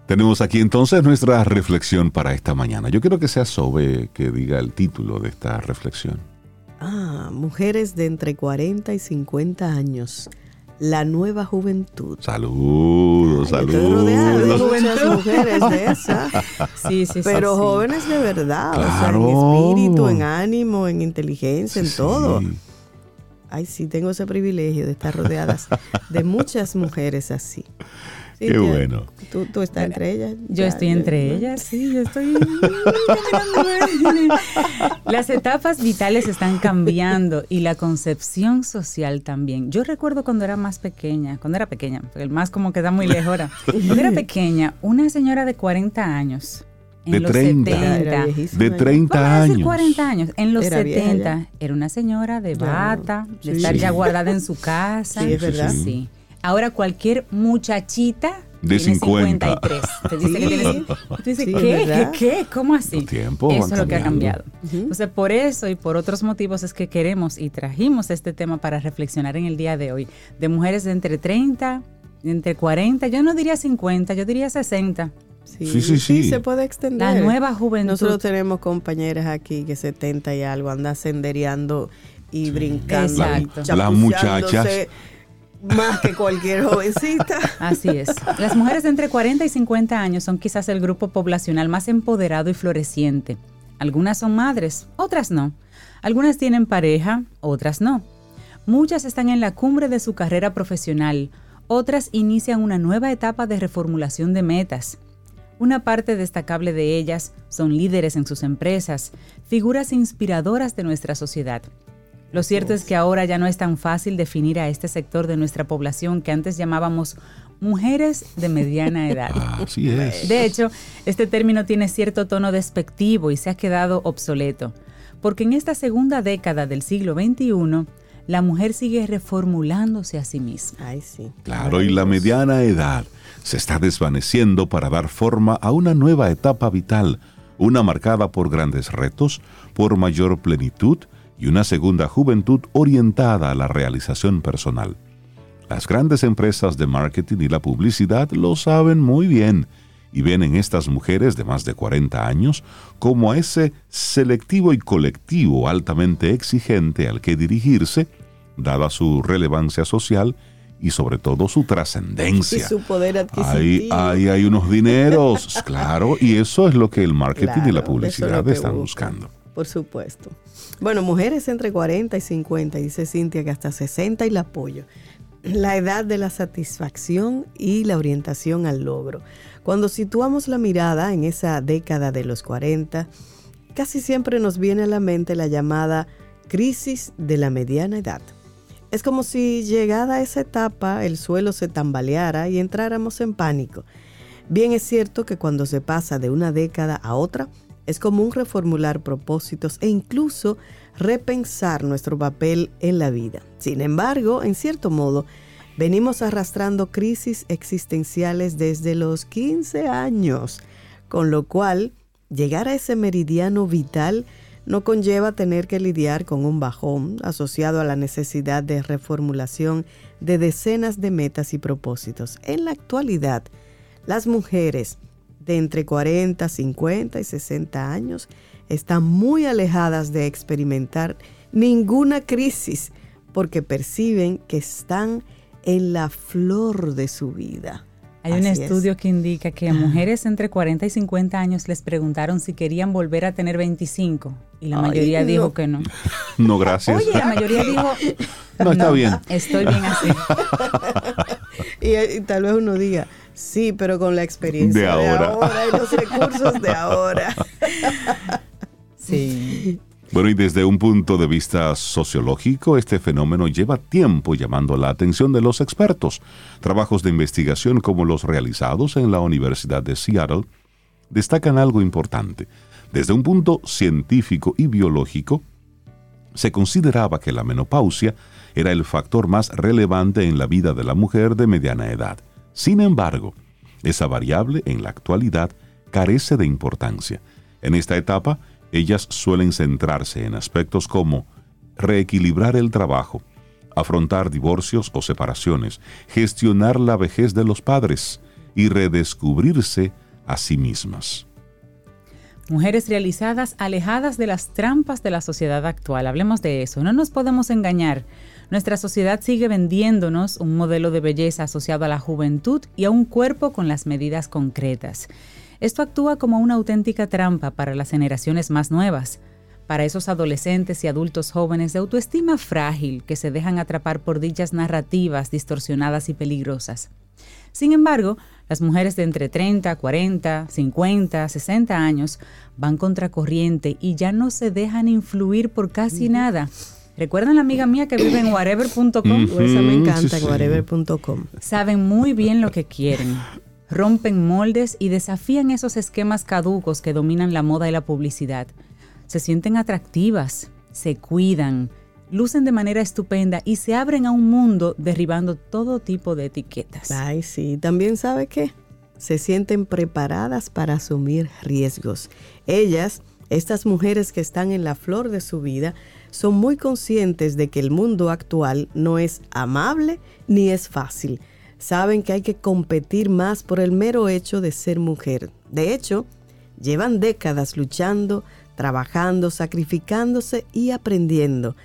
Tenemos aquí entonces nuestra reflexión para esta mañana. Yo quiero que sea Sobe que diga el título de esta reflexión. Ah, mujeres de entre 40 y 50 años la nueva juventud. Saludos, saludos. De muchas mujeres de esas. Sí, sí, Pero jóvenes de verdad, o sea, en espíritu, en ánimo, en inteligencia, en todo. Ay, sí, tengo ese privilegio de estar rodeadas de muchas mujeres así. Qué bueno. ¿Tú, estás entre ellas? Yo estoy entre ellas, sí, yo estoy... Las etapas vitales están cambiando y la concepción social también. Yo recuerdo cuando era más pequeña, cuando era pequeña, porque el más como queda muy lejos ahora. Cuando era pequeña, una señora de 40 años en de los 30, 70. De 30 años. 40 años. En los 70 era una señora de bata, de estar ya guardada en su casa. Sí, es verdad. Sí. Ahora cualquier muchachita de tiene 50. 53. Te dice que tiene- tú dices, Sí, ¿qué? ¿Qué? ¿Qué? ¿Cómo así? Los tiempos eso es lo que ha cambiado. Entonces, por eso y por otros motivos es que queremos y trajimos este tema para reflexionar en el día de hoy. De mujeres de entre 30, entre 40, yo no diría 50, yo diría 60. Sí, Sí, sí, sí. se puede extender. La nueva juventud. Nosotros tenemos compañeras aquí que 70 y algo andan sendereando y brincando. y Exacto. Las chapuceándose Más que cualquier jovencita. Así es. Las mujeres de entre 40 y 50 años son quizás el grupo poblacional más empoderado y floreciente. Algunas son madres, otras no. Algunas tienen pareja, otras no. Muchas están en la cumbre de su carrera profesional, otras inician una nueva etapa de reformulación de metas. Una parte destacable de ellas son líderes en sus empresas, figuras inspiradoras de nuestra sociedad. Lo cierto es que ahora ya no es tan fácil definir a este sector de nuestra población que antes llamábamos mujeres de mediana edad. Así es. De hecho, este término tiene cierto tono despectivo y se ha quedado obsoleto, porque en esta segunda década del siglo XXI, la mujer sigue reformulándose a sí misma. Ay, sí. Claro, y la mediana edad se está desvaneciendo para dar forma a una nueva etapa vital, una marcada por grandes retos, por mayor plenitud y una segunda juventud orientada a la realización personal. Las grandes empresas de marketing y la publicidad lo saben muy bien y ven en estas mujeres de más de 40 años como a ese selectivo y colectivo altamente exigente al que dirigirse, dada su relevancia social y sobre todo su Y trascendencia. su poder Ahí, adquisitivo. ahí hay unos dineros, claro, y eso es lo que el marketing y la es publicidad están buscan. buscando. Por supuesto. Bueno, mujeres entre 40 y 50, dice Cintia que hasta 60 y la apoyo. La edad de la satisfacción y la orientación al logro. Cuando situamos la mirada en esa década de los 40, casi siempre nos viene a la mente la llamada crisis de la mediana edad. Es como si llegada a esa etapa el suelo se tambaleara y entráramos en pánico. Bien es cierto que cuando se pasa de una década a otra, es común reformular propósitos e incluso repensar nuestro papel en la vida. Sin embargo, en cierto modo, venimos arrastrando crisis existenciales desde los 15 años, con lo cual llegar a ese meridiano vital no conlleva tener que lidiar con un bajón asociado a la necesidad de reformulación de decenas de metas y propósitos. En la actualidad, las mujeres de entre 40, 50 y 60 años están muy alejadas de experimentar ninguna crisis porque perciben que están en la flor de su vida. Hay un es. estudio que indica que a mujeres entre 40 y 50 años les preguntaron si querían volver a tener 25 y la Ay, mayoría no. dijo que no. No, gracias. Oye, la mayoría dijo, No, está bien. Estoy bien así. Y, y tal vez uno diga, sí, pero con la experiencia De de ahora. ahora, y los recursos de ahora. Sí. Bueno, y desde un punto de vista sociológico, este fenómeno lleva tiempo llamando la atención de los expertos. Trabajos de investigación como los realizados en la Universidad de Seattle destacan algo importante. Desde un punto científico y biológico, se consideraba que la menopausia era el factor más relevante en la vida de la mujer de mediana edad. Sin embargo, esa variable en la actualidad carece de importancia. En esta etapa, ellas suelen centrarse en aspectos como reequilibrar el trabajo, afrontar divorcios o separaciones, gestionar la vejez de los padres y redescubrirse a sí mismas. Mujeres realizadas, alejadas de las trampas de la sociedad actual. Hablemos de eso. No nos podemos engañar. Nuestra sociedad sigue vendiéndonos un modelo de belleza asociado a la juventud y a un cuerpo con las medidas concretas. Esto actúa como una auténtica trampa para las generaciones más nuevas, para esos adolescentes y adultos jóvenes de autoestima frágil que se dejan atrapar por dichas narrativas distorsionadas y peligrosas. Sin embargo, las mujeres de entre 30, 40, 50, 60 años van contracorriente y ya no se dejan influir por casi nada. ¿Recuerdan la amiga mía que vive en whatever.com? Mm. Esa me encanta, sí, sí. whatever.com. Saben muy bien lo que quieren. Rompen moldes y desafían esos esquemas caducos que dominan la moda y la publicidad. Se sienten atractivas, se cuidan, lucen de manera estupenda y se abren a un mundo derribando todo tipo de etiquetas. Ay, sí, también sabe qué, se sienten preparadas para asumir riesgos. Ellas, estas mujeres que están en la flor de su vida, son muy conscientes de que el mundo actual no es amable ni es fácil. Saben que hay que competir más por el mero hecho de ser mujer. De hecho, llevan décadas luchando, trabajando, sacrificándose y aprendiendo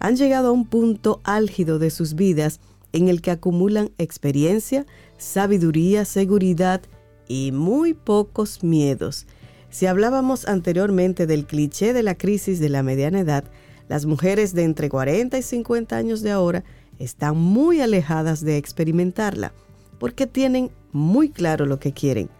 han llegado a un punto álgido de sus vidas en el que acumulan experiencia, sabiduría, seguridad y muy pocos miedos. Si hablábamos anteriormente del cliché de la crisis de la mediana edad, las mujeres de entre 40 y 50 años de ahora están muy alejadas de experimentarla, porque tienen muy claro lo que quieren,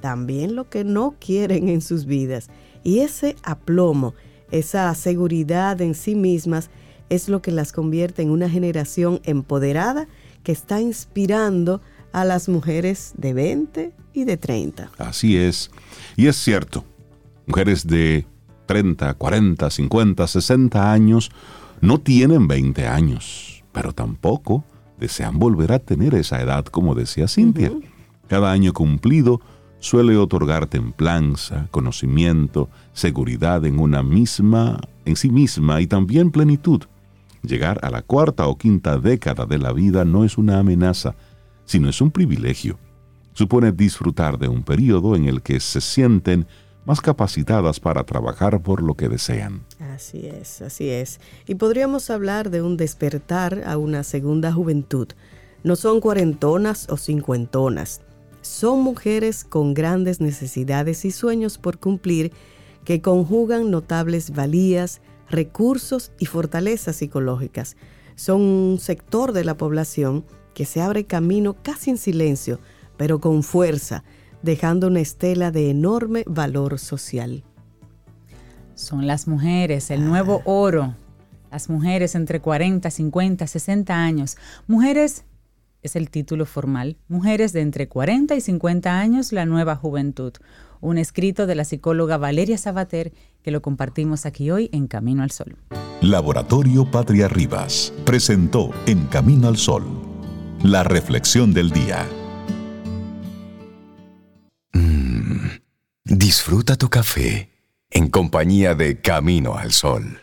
también lo que no quieren en sus vidas. Y ese aplomo, esa seguridad en sí mismas, es lo que las convierte en una generación empoderada que está inspirando a las mujeres de 20 y de 30. Así es. Y es cierto, mujeres de 30, 40, 50, 60 años no tienen 20 años, pero tampoco desean volver a tener esa edad, como decía Cintia. Cada año cumplido suele otorgar templanza, conocimiento, seguridad en una misma, en sí misma y también plenitud. Llegar a la cuarta o quinta década de la vida no es una amenaza, sino es un privilegio. Supone disfrutar de un periodo en el que se sienten más capacitadas para trabajar por lo que desean. Así es, así es. Y podríamos hablar de un despertar a una segunda juventud. No son cuarentonas o cincuentonas. Son mujeres con grandes necesidades y sueños por cumplir que conjugan notables valías, recursos y fortalezas psicológicas. Son un sector de la población que se abre camino casi en silencio, pero con fuerza, dejando una estela de enorme valor social. Son las mujeres, el nuevo ah. oro. Las mujeres entre 40, 50, 60 años. Mujeres es el título formal. Mujeres de entre 40 y 50 años, la nueva juventud un escrito de la psicóloga Valeria Sabater que lo compartimos aquí hoy en Camino al Sol. Laboratorio Patria Rivas presentó En Camino al Sol la reflexión del día. Mm, disfruta tu café en compañía de Camino al Sol.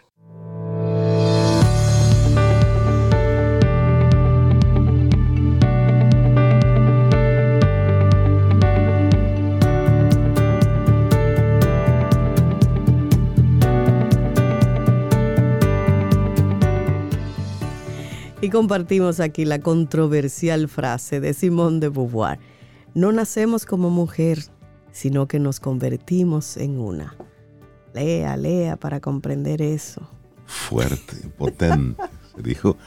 Y compartimos aquí la controversial frase de Simone de Beauvoir. No nacemos como mujer, sino que nos convertimos en una. Lea, lea para comprender eso. Fuerte, potente, se dijo.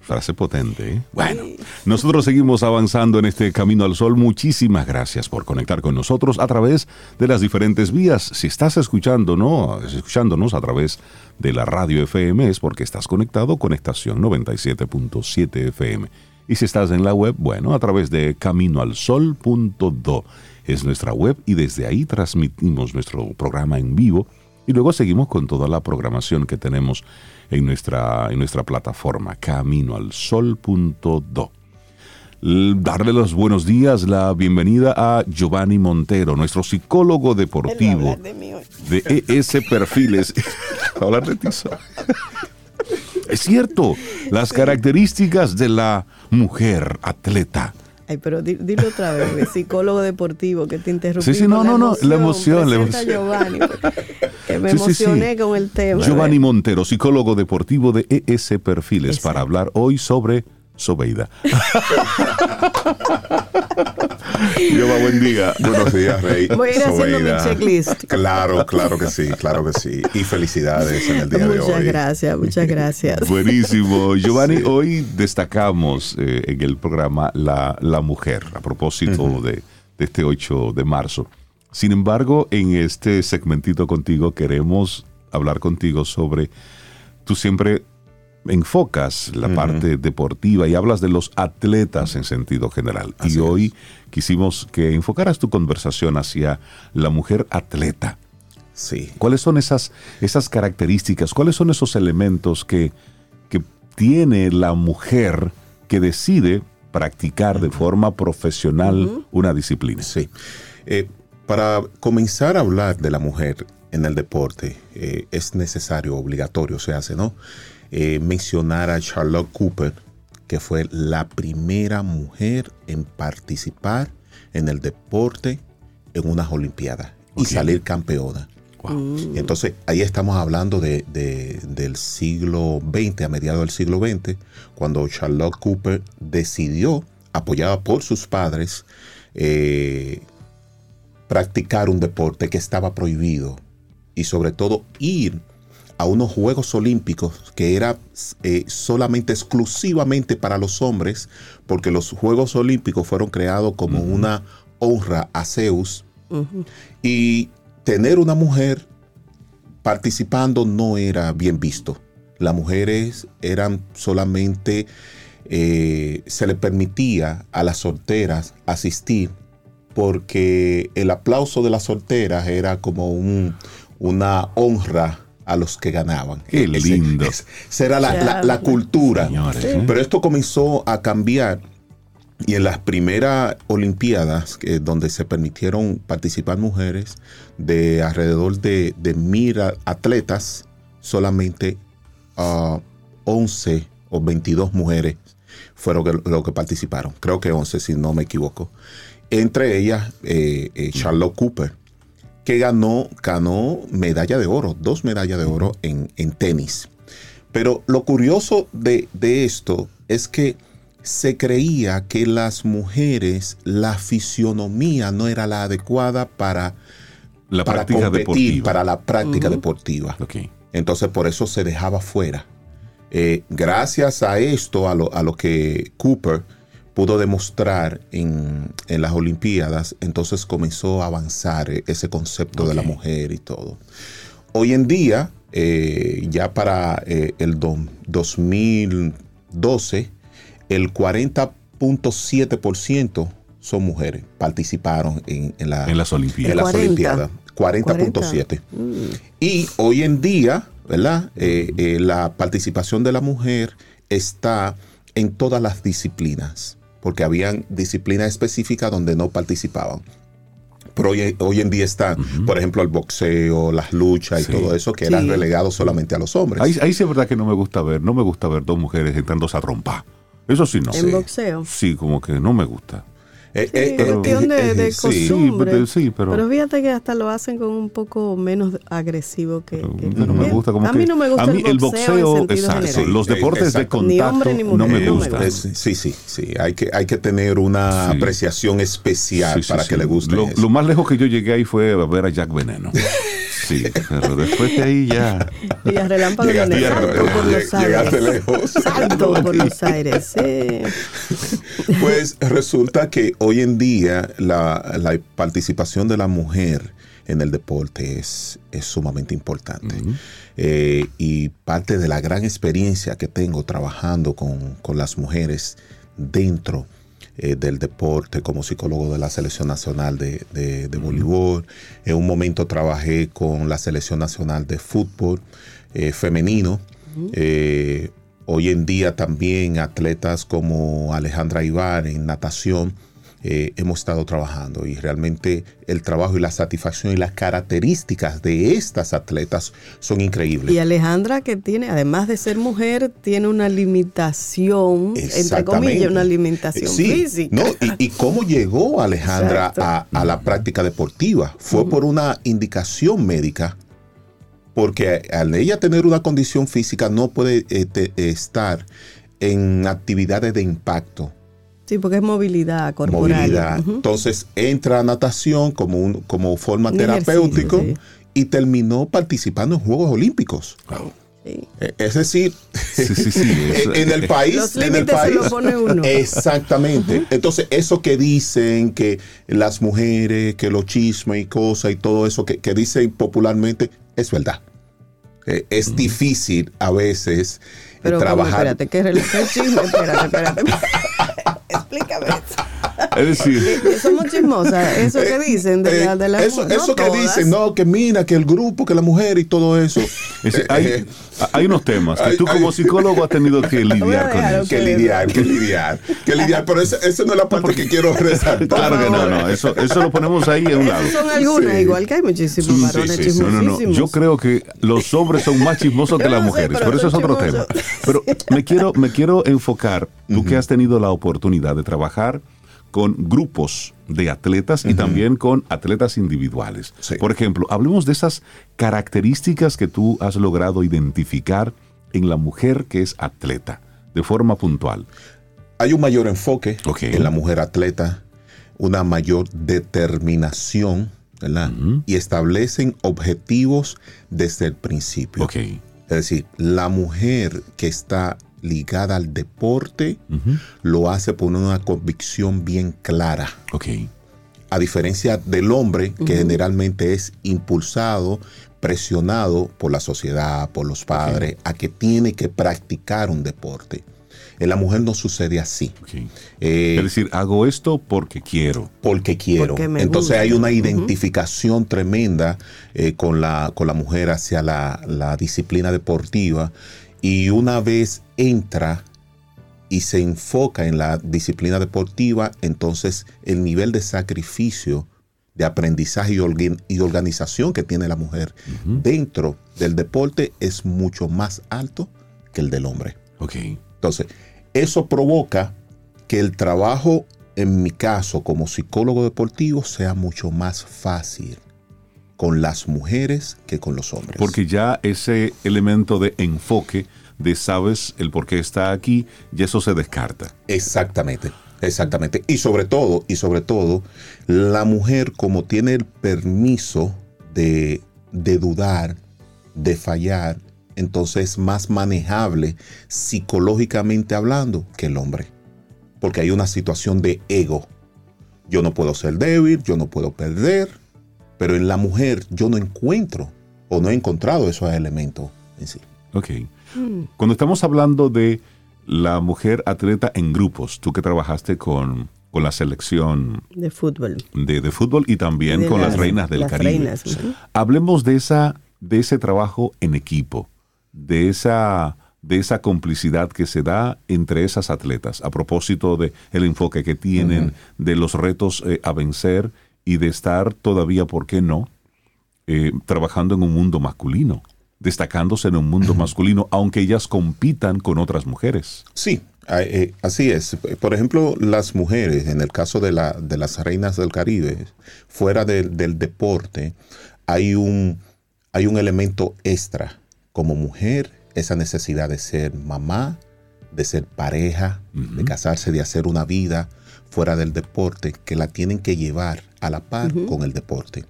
Frase potente. ¿eh? Bueno, nosotros seguimos avanzando en este camino al sol. Muchísimas gracias por conectar con nosotros a través de las diferentes vías. Si estás escuchando, ¿no? escuchándonos a través de la radio FM es porque estás conectado con estación 97.7 FM. Y si estás en la web, bueno, a través de caminoalsol.do es nuestra web y desde ahí transmitimos nuestro programa en vivo y luego seguimos con toda la programación que tenemos en nuestra, en nuestra plataforma caminoalsol.do. Darle los buenos días, la bienvenida a Giovanni Montero, nuestro psicólogo deportivo de, ES Perfiles. hablar de. Es cierto, las características de la mujer atleta. Ay, pero dilo otra vez, psicólogo deportivo, que te interrumpí. Sí, sí, no, no, no, la emoción. La emoción. Giovanni, que me emocioné con el tema. Giovanni Montero, psicólogo deportivo de ES Perfiles, para hablar hoy sobre Sobeida. Buen día. Buenos días, Rey. Voy a ir haciendo mi checklist. Claro, claro que sí, claro que sí. Y felicidades en el día de hoy. Muchas gracias, muchas gracias. Buenísimo. Giovanni, hoy destacamos eh, en el programa la, la, mujer, a propósito de, de este 8 de marzo. Sin embargo, en este segmentito contigo queremos hablar contigo sobre, tú siempre enfocas la parte deportiva y hablas de los atletas en sentido general. y hoy quisimos que enfocaras tu conversación hacia la mujer atleta. Sí. ¿Cuáles son esas, esas características? ¿Cuáles son esos elementos que, que tiene la mujer que decide practicar de forma profesional una disciplina? Sí. Eh, para comenzar a hablar de la mujer en el deporte, eh, es necesario, obligatorio se hace, ¿no? Eh, mencionar a Charlotte Cooper, que fue la primera mujer en participar en el deporte en unas Olimpiadas y salir campeona. Entonces, ahí estamos hablando de, del siglo XX, a mediados del siglo XX, cuando Charlotte Cooper decidió, apoyada por sus padres, eh, practicar un deporte que estaba prohibido y sobre todo ir a unos Juegos Olímpicos que era eh, solamente exclusivamente para los hombres, porque los Juegos Olímpicos fueron creados como una honra a Zeus. Y tener una mujer participando no era bien visto. Las mujeres eran solamente, eh, se le permitía a las solteras asistir porque el aplauso de las solteras era como un, una honra a los que ganaban. Qué lindo. Esa era la, cultura. Pero esto comenzó a cambiar y en las primeras Olimpiadas, donde se permitieron participar mujeres, de alrededor de, de mil atletas, solamente 11 ah, o 22 mujeres fueron lo que participaron. Creo que 11, si no me equivoco. Entre ellas, eh, eh, Charlotte Cooper, que ganó, ganó medalla de oro, dos medallas de oro en, tenis. Pero lo curioso de, esto es que se creía que las mujeres, la fisionomía no era la adecuada para, la práctica competir, deportiva. para la práctica deportiva. Entonces por eso se dejaba fuera. Eh, gracias a esto, a lo, a lo que Cooper pudo demostrar en, las Olimpiadas, entonces comenzó a avanzar ese concepto de la mujer y todo. Hoy en día, eh, ya para eh, el 2012, el 40.7% son mujeres, participaron en, las Olimpiadas. En las 40.7. Mm. Y hoy en día, ¿verdad? Eh, la participación de la mujer está en todas las disciplinas porque habían disciplinas específicas donde no participaban. Pero hoy, en día están, por ejemplo, el boxeo, las luchas y todo eso que eran relegados solamente a los hombres. Ahí, ahí sí es verdad que no me gusta ver, no me gusta ver dos mujeres entrando a trompa. Eso sí no. ¿En boxeo? Sí, como que no me gusta. Eh, eh, es cuestión de, de costumbre. Sí, pero, pero, fíjate que hasta lo hacen con un poco menos agresivo que. no me gusta como a mí no me gusta el boxeo. exacto, los deportes de contacto no me gustan. sí, sí, sí. Hay que, hay que tener una apreciación especial para que le guste. Lo, lo, más lejos que yo llegué ahí fue a ver a Jack Veneno. Sí, pero después de ahí ya. Y a relámpago de por los aires. lejos. Salto por los aires, sí. Pues resulta que hoy en día la, participación de la mujer en el deporte es, es sumamente importante. Eh, y parte de la gran experiencia que tengo trabajando con, con las mujeres dentro eh, del deporte, como psicólogo de la Selección Nacional de, de, Voleibol. En un momento trabajé con la Selección Nacional de Fútbol eh, Femenino. Hoy en día también atletas como Alejandra Ibar en natación eh, hemos estado trabajando y realmente el trabajo y la satisfacción y las características de estas atletas son increíbles. Y Alejandra que tiene, además de ser mujer, tiene una limitación, entre comillas, una limitación física. y, cómo llegó Alejandra a, la práctica deportiva? Fue por una indicación médica porque al ella tener una condición física no puede eh, estar en actividades de impacto Sí, porque es movilidad corporal. Movilidad. Entonces entra a natación como, un, como forma terapéutica y terminó participando en Juegos Olímpicos. E, es decir, en el país, en el país, exactamente. Entonces, eso que dicen que las mujeres, que los chismes y cosas y todo eso que, dicen popularmente, es verdad. E, es difícil a veces Pero, trabajar. espérate, ¿qué es el chisme? Espérate, espérate. ögonblick. Jag. Es decir, Eh, Somos chismosas, eso que dicen de la, de la eso no eso que dicen, no, que mira, que el grupo, que la mujer y todo eso. es decir, hay, Eh, hay unos temas que hay- tú como hay- psicólogo has tenido que lidiar con eso. que lidiar, que lidiar, que lidiar. Pero esa esa no es la parte que quiero resaltar. Claro que no, no, eso, eso lo ponemos ahí en un lado. Esas son algunas, Sí. igual que hay muchísimos Sí, varones sí. No, no, no. Yo creo que los hombres son más chismosos que las mujeres, pero pero eso es otro tema. Pero me quiero, me quiero enfocar, tú que has tenido la oportunidad de trabajar con grupos de atletas y también con atletas individuales. Sí. Por ejemplo, hablemos de esas características que tú has logrado identificar en la mujer que es atleta, de forma puntual. Hay un mayor enfoque en la mujer atleta, una mayor determinación, ¿verdad? Y establecen objetivos desde el principio. Es decir, la mujer que está ligada al deporte lo hace por una convicción bien clara. Ok. A diferencia del hombre, que generalmente es impulsado, presionado por la sociedad, por los padres, a que tiene que practicar un deporte. En la mujer no sucede así. ok. Eh, Es decir, hago esto porque quiero. porque quiero. Porque me Entonces gusta. hay una identificación tremenda eh, con, la, con la mujer hacia la, la disciplina deportiva y una vez entra y se enfoca en la disciplina deportiva, entonces el nivel de sacrificio, de aprendizaje y, organ- y organización que tiene la mujer dentro del deporte es mucho más alto que el del hombre. Ok. Entonces, eso provoca que el trabajo, en mi caso, como psicólogo deportivo, sea mucho más fácil con las mujeres que con los hombres. Porque ya ese elemento de enfoque, de sabes el por qué está aquí, ya eso se descarta. Exactamente, exactamente. Y sobre todo, y sobre todo, la mujer como tiene el permiso de, de dudar, de fallar, entonces es más manejable psicológicamente hablando que el hombre. Porque hay una situación de ego. Yo no puedo ser débil, yo no puedo perder, pero en la mujer yo no encuentro o no he encontrado esos elementos en sí. Ok. Cuando estamos hablando de la mujer atleta en grupos, tú que trabajaste con, con la selección de fútbol. de, de fútbol y también De con las, las- reinas del las Caribe. reinas. Hablemos de esa, de ese trabajo en equipo, de esa, de esa complicidad que se da entre esas atletas, a propósito de el enfoque que tienen, de los retos eh, a vencer y de estar todavía, ¿por qué no? eh, trabajando en un mundo masculino, destacándose en un mundo masculino, aunque ellas compitan con otras mujeres. Sí, eh, así es. Por ejemplo, las mujeres, en el caso de, la, de las reinas del Caribe, fuera del- del deporte, hay un, hay un elemento extra. Como mujer, esa necesidad de ser mamá, de ser pareja, de casarse, de hacer una vida fuera del deporte, que la tienen que llevar a la par con el deporte.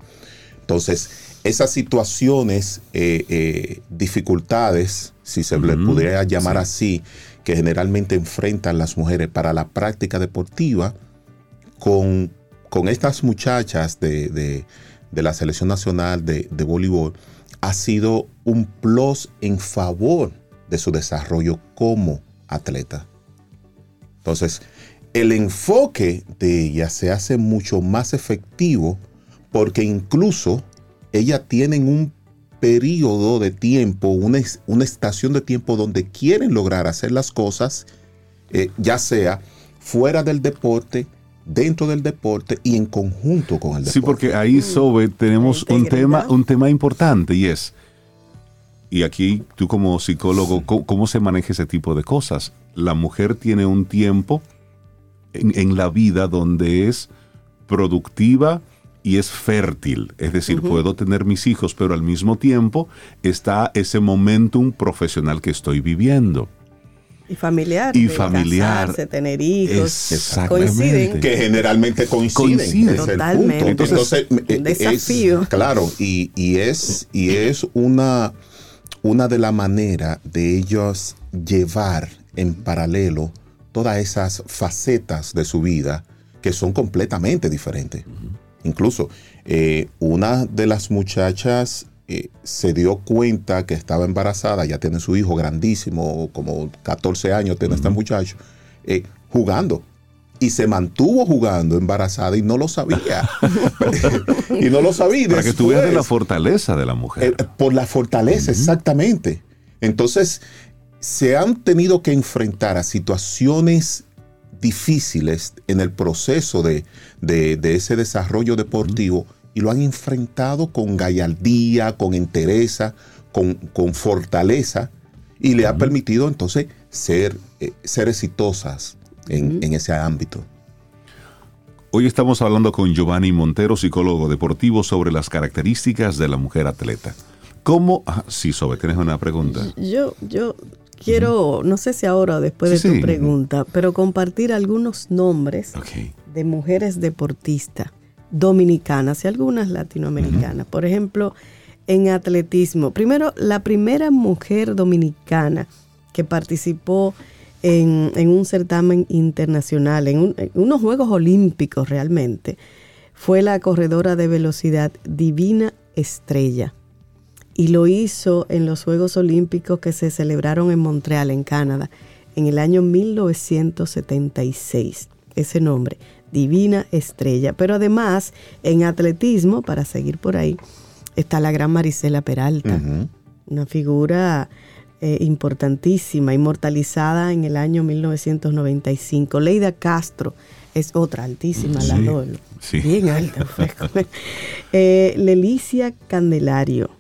Entonces, esas situaciones, eh, eh, dificultades, si se le pudiera llamar sí. así, que generalmente enfrentan las mujeres para la práctica deportiva, con, con estas muchachas de, de- de la selección nacional de, de voleibol, ha sido un plus en favor de su desarrollo como atleta. Entonces, el enfoque de ellas se hace mucho más efectivo porque incluso ellas tienen un periodo de tiempo, una, una estación de tiempo donde quieren lograr hacer las cosas, eh, ya sea fuera del deporte, dentro del deporte y en conjunto con el deporte. Sí, porque ahí, Sobe, tenemos un tema, un tema importante y es, y aquí tú como psicólogo, ¿cómo, cómo se maneja ese tipo de cosas? La mujer tiene un tiempo en, en la vida donde es productiva y es fértil. Es decir, puedo tener mis hijos, pero al mismo tiempo está ese momentum profesional que estoy viviendo. Y familiar. Y familiar. casarse, tener hijos. Exactamente. Coinciden. que generalmente coinciden. El Totalmente. punto. Entonces, Un eh, eh, desafío. es- claro, y, y es, y es una, una de las maneras de ellos llevar en paralelo todas esas facetas de su vida que son completamente diferentes. Incluso eh, una de las muchachas eh, se dio cuenta que estaba embarazada, ya tiene su hijo grandísimo, como 14 años tiene este muchacho, eh, jugando. y se mantuvo jugando embarazada y no lo sabía. y no lo sabía. Para que tú de la fortaleza de la mujer. Por la fortaleza, exactamente. Entonces, se han tenido que enfrentar a situaciones difíciles en el proceso de, ese desarrollo deportivo y lo han enfrentado con gallardía, con entereza, con, con fortaleza y le ha permitido entonces ser, eh, ser exitosas en, ese ámbito. Hoy estamos hablando con Giovanni Montero, psicólogo deportivo, sobre las características de la mujer atleta. ¿Cómo? Ah, sí, Sobe, tienes una pregunta. Yo, yo quiero, no sé si ahora o después de tu pregunta, pero compartir algunos nombres de mujeres deportistas dominicanas y algunas latinoamericanas. Por ejemplo, en atletismo. Primero, la primera mujer dominicana que participó en, un certamen internacional, en, unos Juegos Olímpicos realmente, fue la corredora de velocidad Divina Estrella. Y lo hizo en los Juegos Olímpicos que se celebraron en Montreal, en Canadá, en el año 1976. Ese nombre, Divina Estrella. Pero además, en atletismo, para seguir por ahí, está la gran Marisela Peralta, una figura eh, importantísima, inmortalizada en el año 1995. Leida Castro es otra altísima, la Dolo. Bien alta. eh, Lelicia Candelario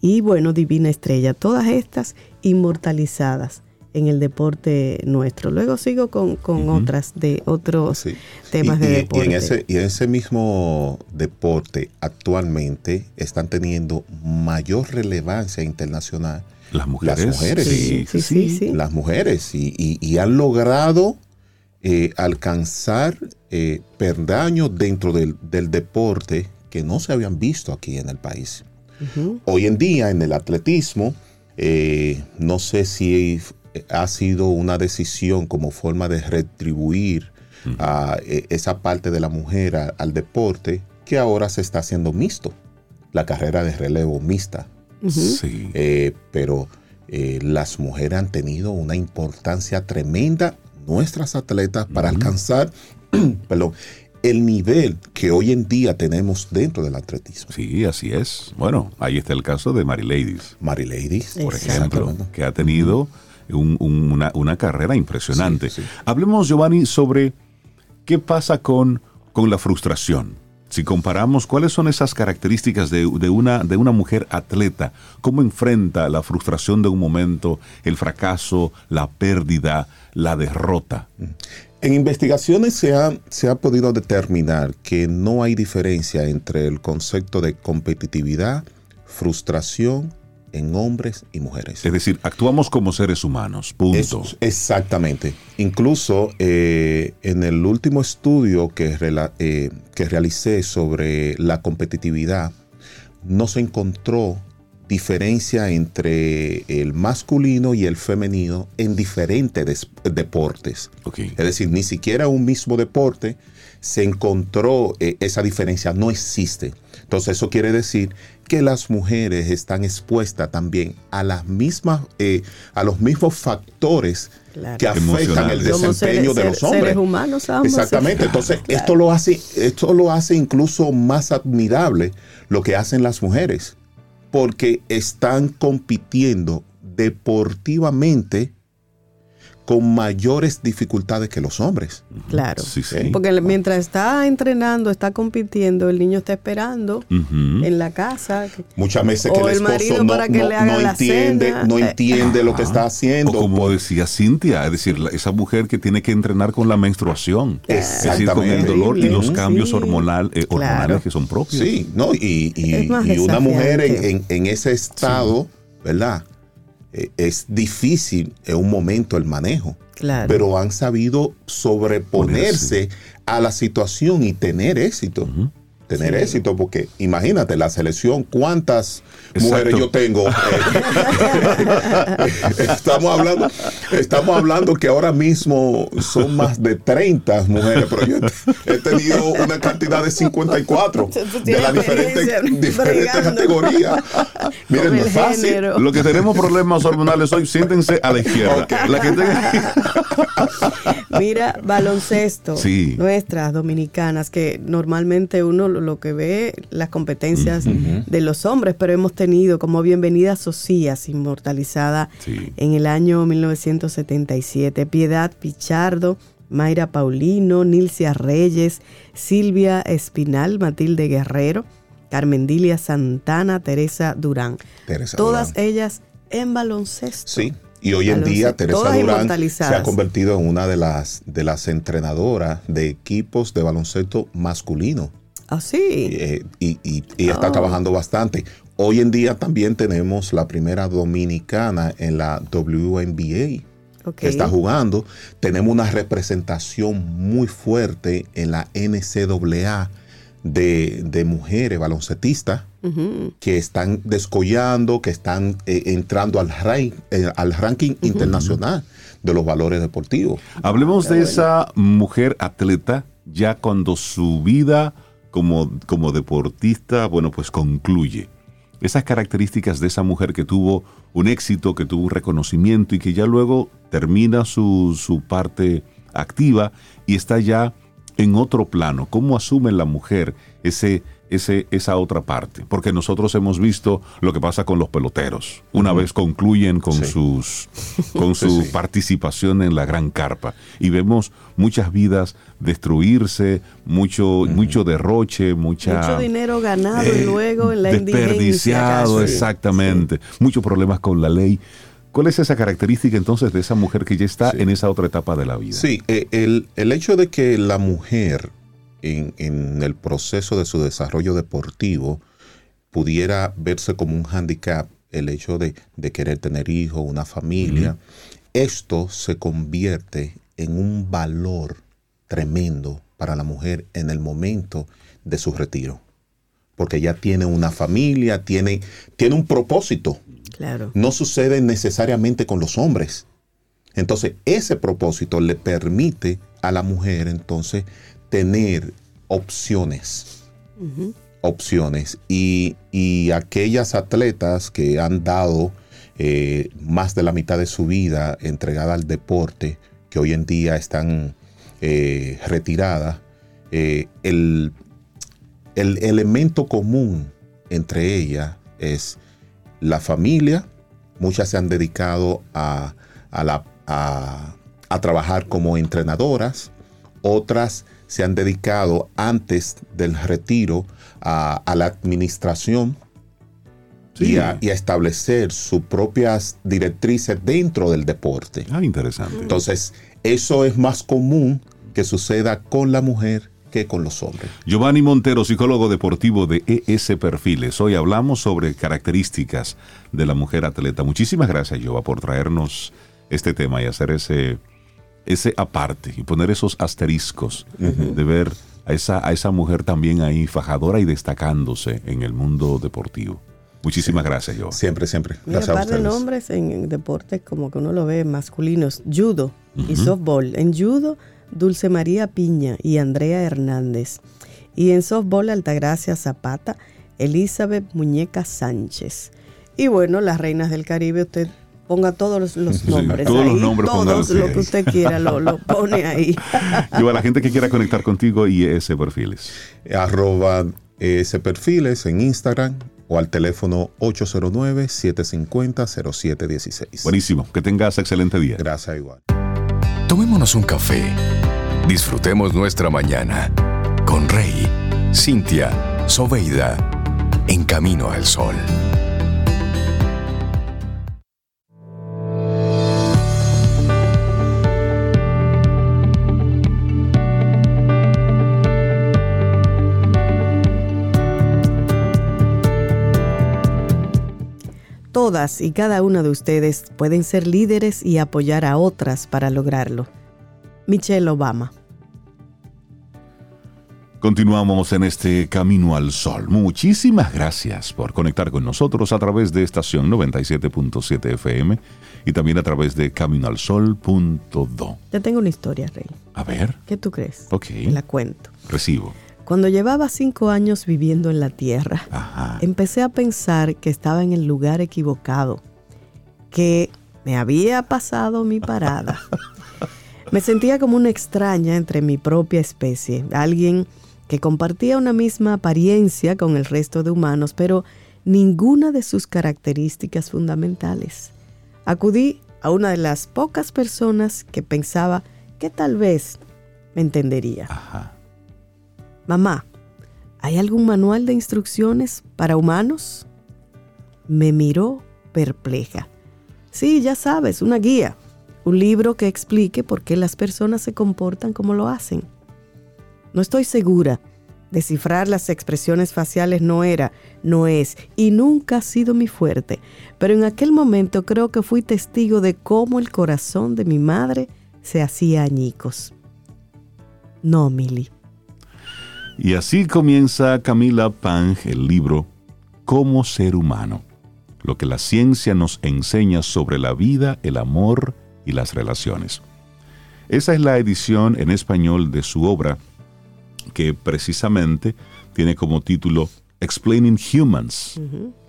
y bueno, Divina Estrella. Todas estas inmortalizadas en el deporte nuestro. Luego sigo con, otras de otros temas de deporte. Y en, ese, y ese mismo deporte actualmente están teniendo mayor relevancia internacional las mujeres. Las mujeres, sí, sí, sí, Las mujeres y, han logrado eh, alcanzar eh, perdaños dentro del, deporte que no se habían visto aquí en el país. Hoy en día en el atletismo, eh, no sé si ha sido una decisión como forma de retribuir a e, esa parte de la mujer al deporte que ahora se está haciendo mixto, la carrera de relevo mixta. Sí. Eh, pero eh, las mujeres han tenido una importancia tremenda, nuestras atletas, para alcanzar, perdón, el nivel que hoy en día tenemos dentro del atletismo. Sí, así es. Bueno, ahí está el caso de Mary Ladies. Mary Ladies, por ejemplo, que ha tenido una, carrera impresionante. Hablemos, Giovanni, sobre qué pasa con, con la frustración. Si comparamos cuáles son esas características de, una, de una mujer atleta, cómo enfrenta la frustración de un momento, el fracaso, la pérdida, la derrota. En investigaciones se ha, se ha podido determinar que no hay diferencia entre el concepto de competitividad, frustración en hombres y mujeres. Es decir, actuamos como seres humanos, punto. exactamente. Incluso eh, en el último estudio que, eh, que realicé sobre la competitividad, no se encontró diferencia entre el masculino y el femenino en diferentes deportes. Es decir, ni siquiera un mismo deporte se encontró eh, esa diferencia, no existe. Entonces eso quiere decir que las mujeres están expuestas también a las mismas, eh, a los mismos factores que afectan el desempeño de los hombres. Seres humanos Exactamente. Entonces, esto lo hace, esto lo hace incluso más admirable lo que hacen las mujeres. Porque están compitiendo deportivamente con mayores dificultades que los hombres. Claro. Porque mientras está entrenando, está compitiendo, el niño está esperando en la casa. Muchas veces que el, esposo no, entiende, no entiende lo que está haciendo. O como decía Cintia, es decir, esa mujer que tiene que entrenar con la menstruación. Es decir, con el dolor y los cambios hormonal, eh, hormonales que son propios. Sí, no, y, una mujer en ese estado, ¿verdad? Eh, es difícil en un momento el manejo. Pero han sabido sobreponerse a la situación y tener éxito. Tener éxito, porque imagínate, la selección, ¿cuántas mujeres yo tengo? estamos, hablando, estamos hablando que ahora mismo son más de 30 mujeres, pero yo he tenido una cantidad de 54 de las diferentes, diferentes categorías. Miren, no es fácil. Lo que tenemos problemas hormonales hoy, siéntense a la izquierda. La que Mira, baloncesto, nuestras dominicanas, que normalmente uno lo que ve las competencias de los hombres, pero hemos tenido como Bienvenida Socias, inmortalizada en el año 1977, Piedad Pichardo, Mayra Paulino, Nilcia Reyes, Silvia Espinal, Matilde Guerrero, Carmendilia Santana, Teresa Durán. Todas ellas en baloncesto. Sí, y hoy en día Teresa Durán se ha convertido en una de las, de las entrenadoras de equipos de baloncesto masculino. Ah, sí. Eh, y, está ah. trabajando bastante. Hoy en día también tenemos la primera dominicana en la WNBA. Que está jugando. Tenemos una representación muy fuerte en la NCAA de, mujeres baloncetistas que están descollando, que están eh, entrando al, eh, al ranking internacional de los valores deportivos. Hablemos de esa mujer atleta ya cuando su vida como, como deportista, bueno, pues concluye. Esas características de esa mujer que tuvo un éxito, que tuvo un reconocimiento y que ya luego termina su, su parte activa y está ya en otro plano. ¿Cómo asume la mujer ese, ese, esa otra parte? Porque nosotros hemos visto lo que pasa con los peloteros. Una vez concluyen con, sus, con su participación en la gran carpa y vemos muchas vidas destruirse, mucho, mucho derroche, mucha, mucho dinero ganado y eh, luego en la desperdiciado, exactamente, muchos problemas con la ley. ¿Cuál es esa característica entonces de esa mujer que ya está en esa otra etapa de la vida? Sí, eh, el, hecho de que la mujer en, el proceso de su desarrollo deportivo pudiera verse como un hándicap, el hecho de, querer tener hijos, una familia, esto se convierte en un valor tremendo para la mujer en el momento de su retiro. Porque ya tiene una familia, tiene, tiene un propósito no sucede necesariamente con los hombres. Entonces, ese propósito le permite a la mujer entonces tener opciones. Opciones. Y, aquellas atletas que han dado eh, más de la mitad de su vida entregada al deporte, que hoy en día están eh, retiradas, eh, el, el elemento común entre ellas es la familia, muchas se han dedicado a, la, a, trabajar como entrenadoras, otras se han dedicado antes del retiro a, la administración y, a, establecer sus propias directrices dentro del deporte. Ah, interesante. Entonces, eso es más común que suceda con la mujer que con los hombres. Giovanni Montero, psicólogo deportivo de ES Perfiles. Hoy hablamos sobre características de la mujer atleta. Muchísimas gracias, Giova, por traernos este tema y hacer ese, ese aparte y poner esos asteriscos de ver a esa, a esa mujer también ahí fajadora y destacándose en el mundo deportivo. Muchísimas gracias, Giova. Siempre, siempre. Gracias Mira, a ustedes. de nombres en deportes como que uno lo ve masculinos, judo y softball. En judo Dulce María Piña y Andrea Hernández. Y en softball Altagracia Zapata, Elizabeth Muñeca Sánchez. Y bueno, las reinas del Caribe, usted ponga todos los, nombres. todos los nombres, todos lo que usted quiera, lo, pone ahí. y a la gente que quiera conectar contigo y ese perfiles. Arroba ese perfiles en Instagram o al teléfono 809-750-0716. Buenísimo, que tengas excelente día. Gracias igual. Tomémonos un café. Disfrutemos nuestra mañana con Rey, Cintia, Soveida, en camino al sol. Todas y cada una de ustedes pueden ser líderes y apoyar a otras para lograrlo. Michelle Obama. Continuamos en este Camino al Sol. Muchísimas gracias por conectar con nosotros a través de estación 97.7 FM y también a través de caminoalsol.do. Te tengo una historia, Rey. A ver. ¿Qué tú crees? Ok. Te la cuento. Recibo. Cuando llevaba cinco años viviendo en la Tierra, empecé a pensar que estaba en el lugar equivocado, que me había pasado mi parada. me sentía como una extraña entre mi propia especie, alguien que compartía una misma apariencia con el resto de humanos, pero ninguna de sus características fundamentales. Acudí a una de las pocas personas que pensaba que tal vez me entendería. Mamá, ¿hay algún manual de instrucciones para humanos? Me miró perpleja. Sí, ya sabes, una guía, un libro que explique por qué las personas se comportan como lo hacen. No estoy segura. Descifrar las expresiones faciales no era, no es y nunca ha sido mi fuerte, pero en aquel momento creo que fui testigo de cómo el corazón de mi madre se hacía añicos. No, Milly. Y así comienza Camila Pang el libro Cómo ser humano, lo que la ciencia nos enseña sobre la vida, el amor y las relaciones. Esa es la edición en español de su obra que precisamente tiene como título Explaining Humans,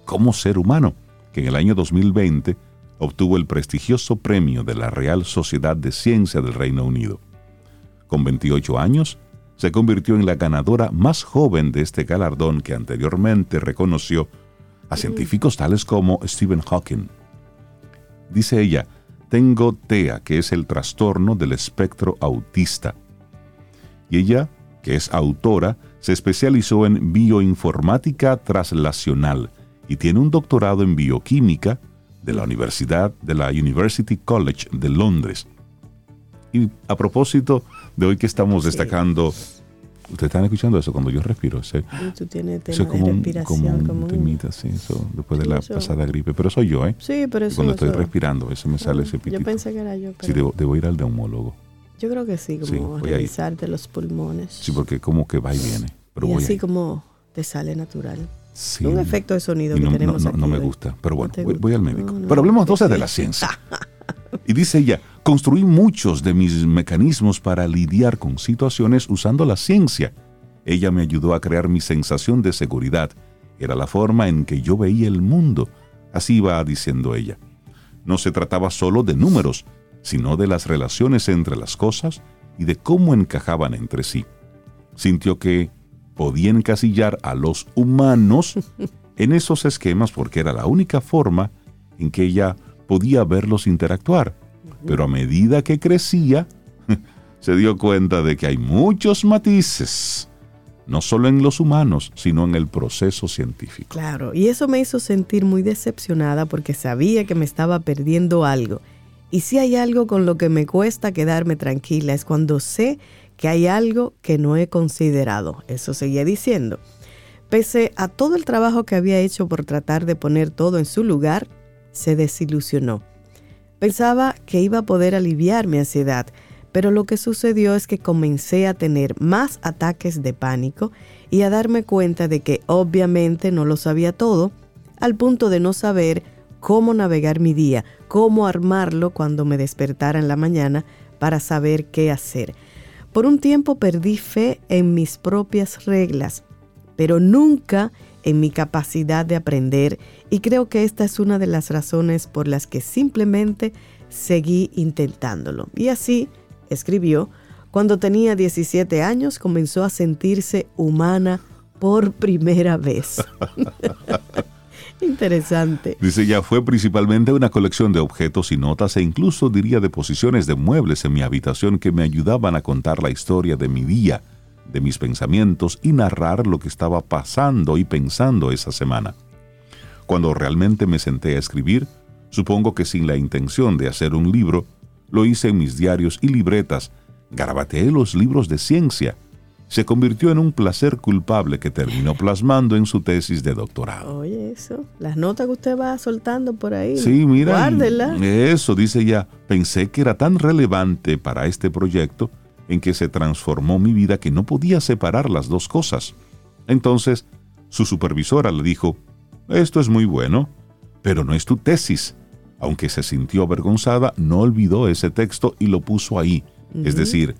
como ser humano, que en el año 2020 obtuvo el prestigioso premio de la Real Sociedad de Ciencia del Reino Unido. Con 28 años, se convirtió en la ganadora más joven de este galardón que anteriormente reconoció a científicos tales como Stephen Hawking. Dice ella, tengo TEA, que es el trastorno del espectro autista. Y ella que es autora, se especializó en bioinformática traslacional y tiene un doctorado en bioquímica de la Universidad de la University College de Londres. Y a propósito de hoy que estamos destacando, ustedes están escuchando eso cuando yo respiro, ese, tú tienes tema como, de respiración, como un, temita, sí, eso, después de la pasada gripe, pero soy yo, ¿eh? Sí, pero eso, Cuando estoy respirando, eso me sale ese pitito. Yo pensé que era yo, pero... Sí, debo, debo ir al neumólogo. Yo creo que sí, como revisarte los pulmones. Sí, porque como que va y viene. y así como te sale natural. Sí. Un efecto de sonido que no, tenemos no, aquí no me gusta, pero bueno, voy, al médico. pero hablemos entonces de la ciencia. y dice ella, construí muchos de mis mecanismos para lidiar con situaciones usando la ciencia. Ella me ayudó a crear mi sensación de seguridad. Era la forma en que yo veía el mundo. Así iba diciendo ella. No se trataba solo de números, sino de las relaciones entre las cosas y de cómo encajaban entre sí. Sintió que podía encasillar a los humanos en esos esquemas porque era la única forma en que ella podía verlos interactuar. Pero a medida que crecía, se dio cuenta de que hay muchos matices, no solo en los humanos, sino en el proceso científico. Claro, y eso me hizo sentir muy decepcionada porque sabía que me estaba perdiendo algo y si hay algo con lo que me cuesta quedarme tranquila es cuando sé que hay algo que no he considerado. Eso seguía diciendo. Pese a todo el trabajo que había hecho por tratar de poner todo en su lugar, se desilusionó. Pensaba que iba a poder aliviar mi ansiedad, pero lo que sucedió es que comencé a tener más ataques de pánico y a darme cuenta de que obviamente no lo sabía todo, al punto de no saber cómo navegar mi día, cómo armarlo cuando me despertara en la mañana para saber qué hacer. Por un tiempo perdí fe en mis propias reglas, pero nunca en mi capacidad de aprender y creo que esta es una de las razones por las que simplemente seguí intentándolo. Y así, escribió, cuando tenía 17 años comenzó a sentirse humana por primera vez. Interesante. Dice, ya fue principalmente una colección de objetos y notas e incluso diría de posiciones de muebles en mi habitación que me ayudaban a contar la historia de mi día, de mis pensamientos y narrar lo que estaba pasando y pensando esa semana. Cuando realmente me senté a escribir, supongo que sin la intención de hacer un libro, lo hice en mis diarios y libretas, garabateé los libros de ciencia, se convirtió en un placer culpable que terminó plasmando en su tesis de doctorado. Oye, eso, las notas que usted va soltando por ahí. Sí, mira. Eso, dice ella, pensé que era tan relevante para este proyecto en que se transformó mi vida que no podía separar las dos cosas. Entonces, su supervisora le dijo, esto es muy bueno, pero no es tu tesis. Aunque se sintió avergonzada, no olvidó ese texto y lo puso ahí. Es decir,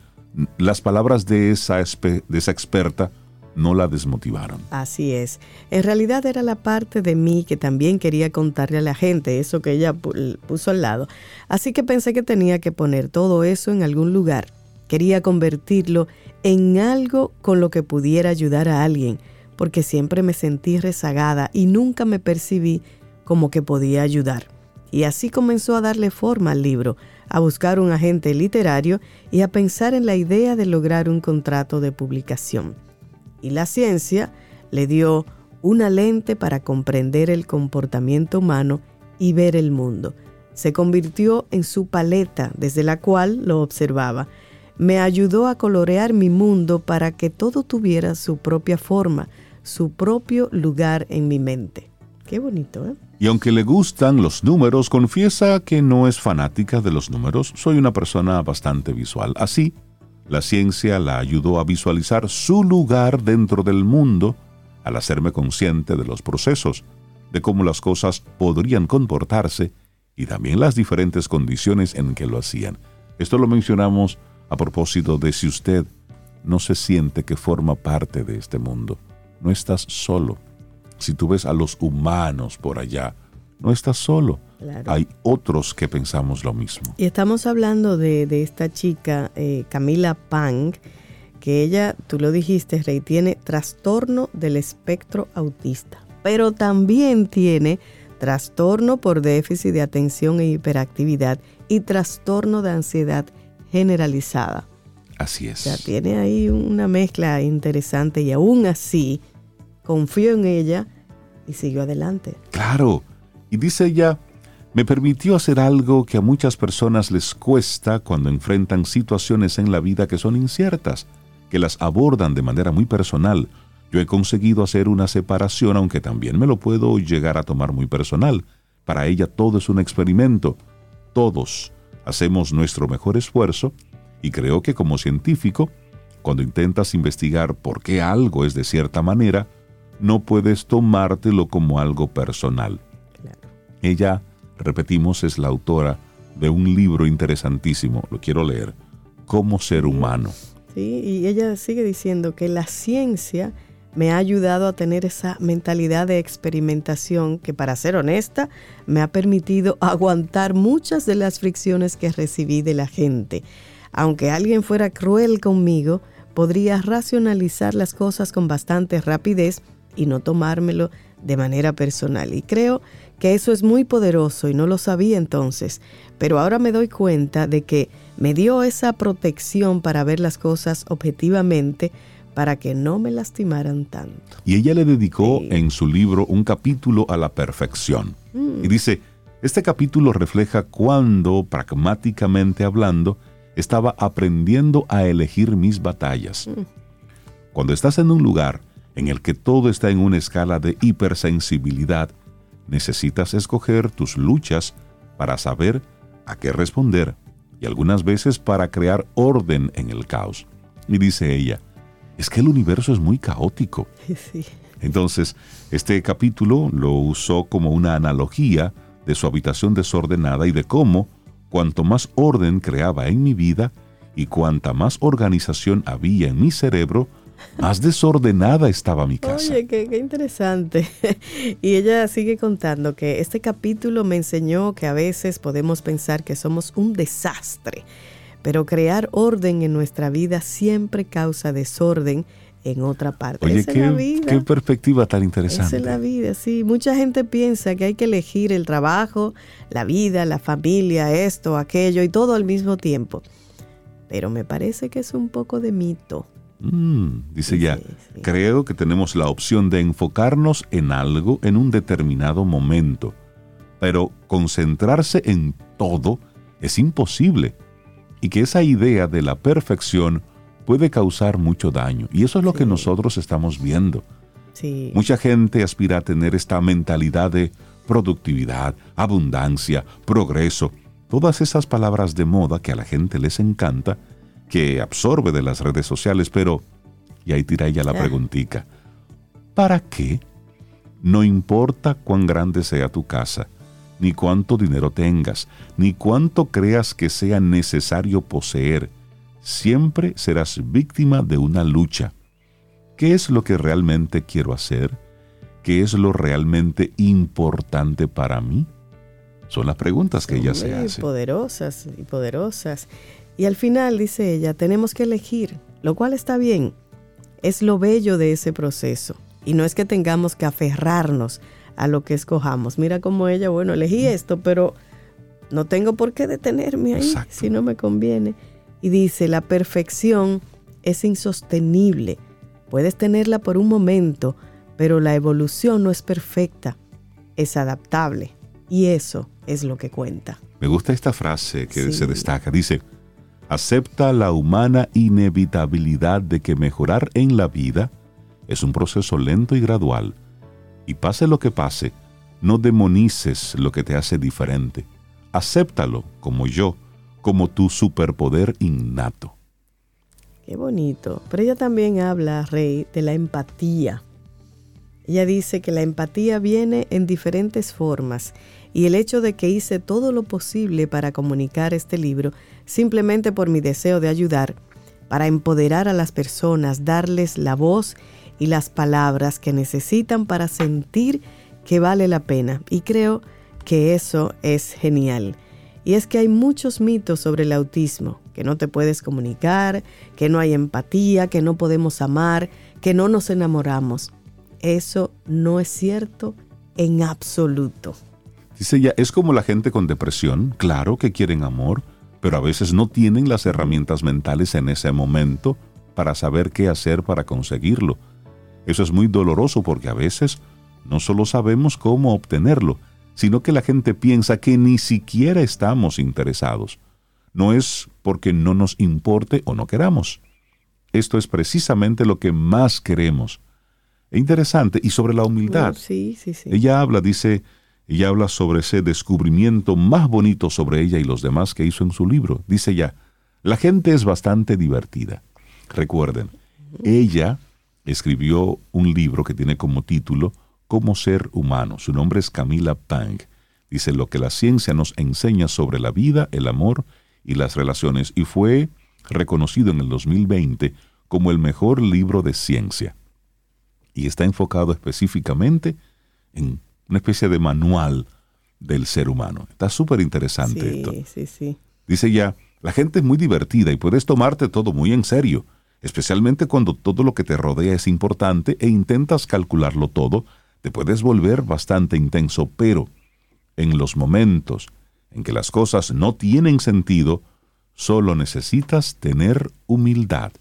las palabras de esa, de esa experta no la desmotivaron. Así es. En realidad era la parte de mí que también quería contarle a la gente eso que ella puso al lado. Así que pensé que tenía que poner todo eso en algún lugar. Quería convertirlo en algo con lo que pudiera ayudar a alguien, porque siempre me sentí rezagada y nunca me percibí como que podía ayudar. Y así comenzó a darle forma al libro, a buscar un agente literario y a pensar en la idea de lograr un contrato de publicación y la ciencia le dio una lente para comprender el comportamiento humano y ver el mundo. Se convirtió en su paleta desde la cual lo observaba. Me ayudó a colorear mi mundo para que todo tuviera su propia forma, su propio lugar en mi mente. Qué bonito, ¿eh? Y aunque le gustan los números, confiesa que no es fanática de los números. Soy una persona bastante visual. Así, la ciencia la ayudó a visualizar su lugar dentro del mundo al hacerme consciente de los procesos, de cómo las cosas podrían comportarse y también las diferentes condiciones en que lo hacían. Esto lo mencionamos a propósito de si usted no se siente que forma parte de este mundo. No estás solo. Si tú ves a los humanos por allá, no estás solo. Hay otros que pensamos lo mismo. Y estamos hablando de, esta chica, eh, Camila Pang, que ella, tú lo dijiste, Rey, tiene trastorno del espectro autista, pero también tiene trastorno por déficit de atención e hiperactividad y trastorno de ansiedad generalizada. Así es. O sea, tiene ahí una mezcla interesante y aún así confió en ella y siguió adelante. Claro. Y dice ella, me permitió hacer algo que a muchas personas les cuesta cuando enfrentan situaciones en la vida que son inciertas, que las abordan de manera muy personal. Yo he conseguido hacer una separación, aunque también me lo puedo llegar a tomar muy personal. Para ella todo es un experimento. Todos hacemos nuestro mejor esfuerzo y creo que como científico, cuando intentas investigar por qué algo es de cierta manera, no puedes tomártelo como algo personal. Ella repetimos, es la autora de un libro interesantísimo, lo quiero leer, Cómo ser humano. Sí, y ella sigue diciendo que la ciencia me ha ayudado a tener esa mentalidad de experimentación que, para ser honesta, me ha permitido aguantar muchas de las fricciones que recibí de la gente. Aunque alguien fuera cruel conmigo, podría racionalizar las cosas con bastante rapidez y no tomármelo de manera personal. Y creo que eso es muy poderoso y no lo sabía entonces, pero ahora me doy cuenta de que me dio esa protección para ver las cosas objetivamente para que no me lastimaran tanto. Y ella le dedicó en su libro un capítulo a la perfección. Mm. Y dice, este capítulo refleja cuando, pragmáticamente hablando, estaba aprendiendo a elegir mis batallas. Mm. Cuando estás en un lugar en el que todo está en una escala de hipersensibilidad, necesitas escoger tus luchas para saber a qué responder y algunas veces para crear orden en el caos. Y dice ella, es que el universo es muy caótico. Entonces, este capítulo lo usó como una analogía de su habitación desordenada y de cómo, cuanto más orden creaba en mi vida y cuanta más organización había en mi cerebro, más desordenada estaba mi casa. Oye, qué, interesante. y ella sigue contando que este capítulo me enseñó que a veces podemos pensar que somos un desastre, pero crear orden en nuestra vida siempre causa desorden en otra parte. Oye, qué, qué perspectiva tan interesante. Esa es la vida, sí. Mucha gente piensa que hay que elegir el trabajo, la vida, la familia, esto, aquello y todo al mismo tiempo. Pero me parece que es un poco de mito. Mm, dice ya, creo que tenemos la opción de enfocarnos en algo en un determinado momento, pero concentrarse en todo es imposible y que esa idea de la perfección puede causar mucho daño. Y eso es lo que nosotros estamos viendo. Mucha gente aspira a tener esta mentalidad de productividad, abundancia, progreso, todas esas palabras de moda que a la gente les encanta que absorbe de las redes sociales, pero, y ahí tira ella la preguntica, ¿para qué? No importa cuán grande sea tu casa, ni cuánto dinero tengas, ni cuánto creas que sea necesario poseer, siempre serás víctima de una lucha. ¿Qué es lo que realmente quiero hacer? ¿Qué es lo realmente importante para mí? Son las preguntas que ella se hace. Poderosas y poderosas. Y al final, dice ella, tenemos que elegir, lo cual está bien. Es lo bello de ese proceso. Y no es que tengamos que aferrarnos a lo que escojamos. Mira cómo ella, bueno, elegí esto, pero no tengo por qué detenerme ahí si no me conviene. Y dice, la perfección es insostenible. Puedes tenerla por un momento, pero la evolución no es perfecta, es adaptable. Y eso es lo que cuenta. Me gusta esta frase que se destaca. Dice, acepta la humana inevitabilidad de que mejorar en la vida es un proceso lento y gradual. Y pase lo que pase, no demonices lo que te hace diferente. Acéptalo como yo, como tu superpoder innato. Qué bonito. Pero ella también habla, Rey, de la empatía. Ella dice que la empatía viene en diferentes formas y el hecho de que hice todo lo posible para comunicar este libro simplemente por mi deseo de ayudar, para empoderar a las personas, darles la voz y las palabras que necesitan para sentir que vale la pena. Y creo que eso es genial. Y es que hay muchos mitos sobre el autismo, que no te puedes comunicar, que no hay empatía, que no podemos amar, que no nos enamoramos. Eso no es cierto en absoluto. Dice ella, es como la gente con depresión, claro que quieren amor, pero a veces no tienen las herramientas mentales en ese momento para saber qué hacer para conseguirlo. Eso es muy doloroso porque a veces no solo sabemos cómo obtenerlo, sino que la gente piensa que ni siquiera estamos interesados. No es porque no nos importe o no queramos. Esto es precisamente lo que más queremos. Es interesante. Y sobre la humildad. sí, sí, sí. Ella habla, dice, ella habla sobre ese descubrimiento más bonito sobre ella y los demás que hizo en su libro. Dice ya, la gente es bastante divertida. Recuerden, ella escribió un libro que tiene como título Cómo ser humano. Su nombre es Camila Pang. Dice lo que la ciencia nos enseña sobre la vida, el amor y las relaciones y fue reconocido en el 2020 como el mejor libro de ciencia. Y está enfocado específicamente en una especie de manual del ser humano. Está súper interesante sí, esto. Sí, sí. Dice ya, la gente es muy divertida y puedes tomarte todo muy en serio, especialmente cuando todo lo que te rodea es importante e intentas calcularlo todo te puedes volver bastante intenso, pero en los momentos en que las cosas no tienen sentido, solo necesitas tener humildad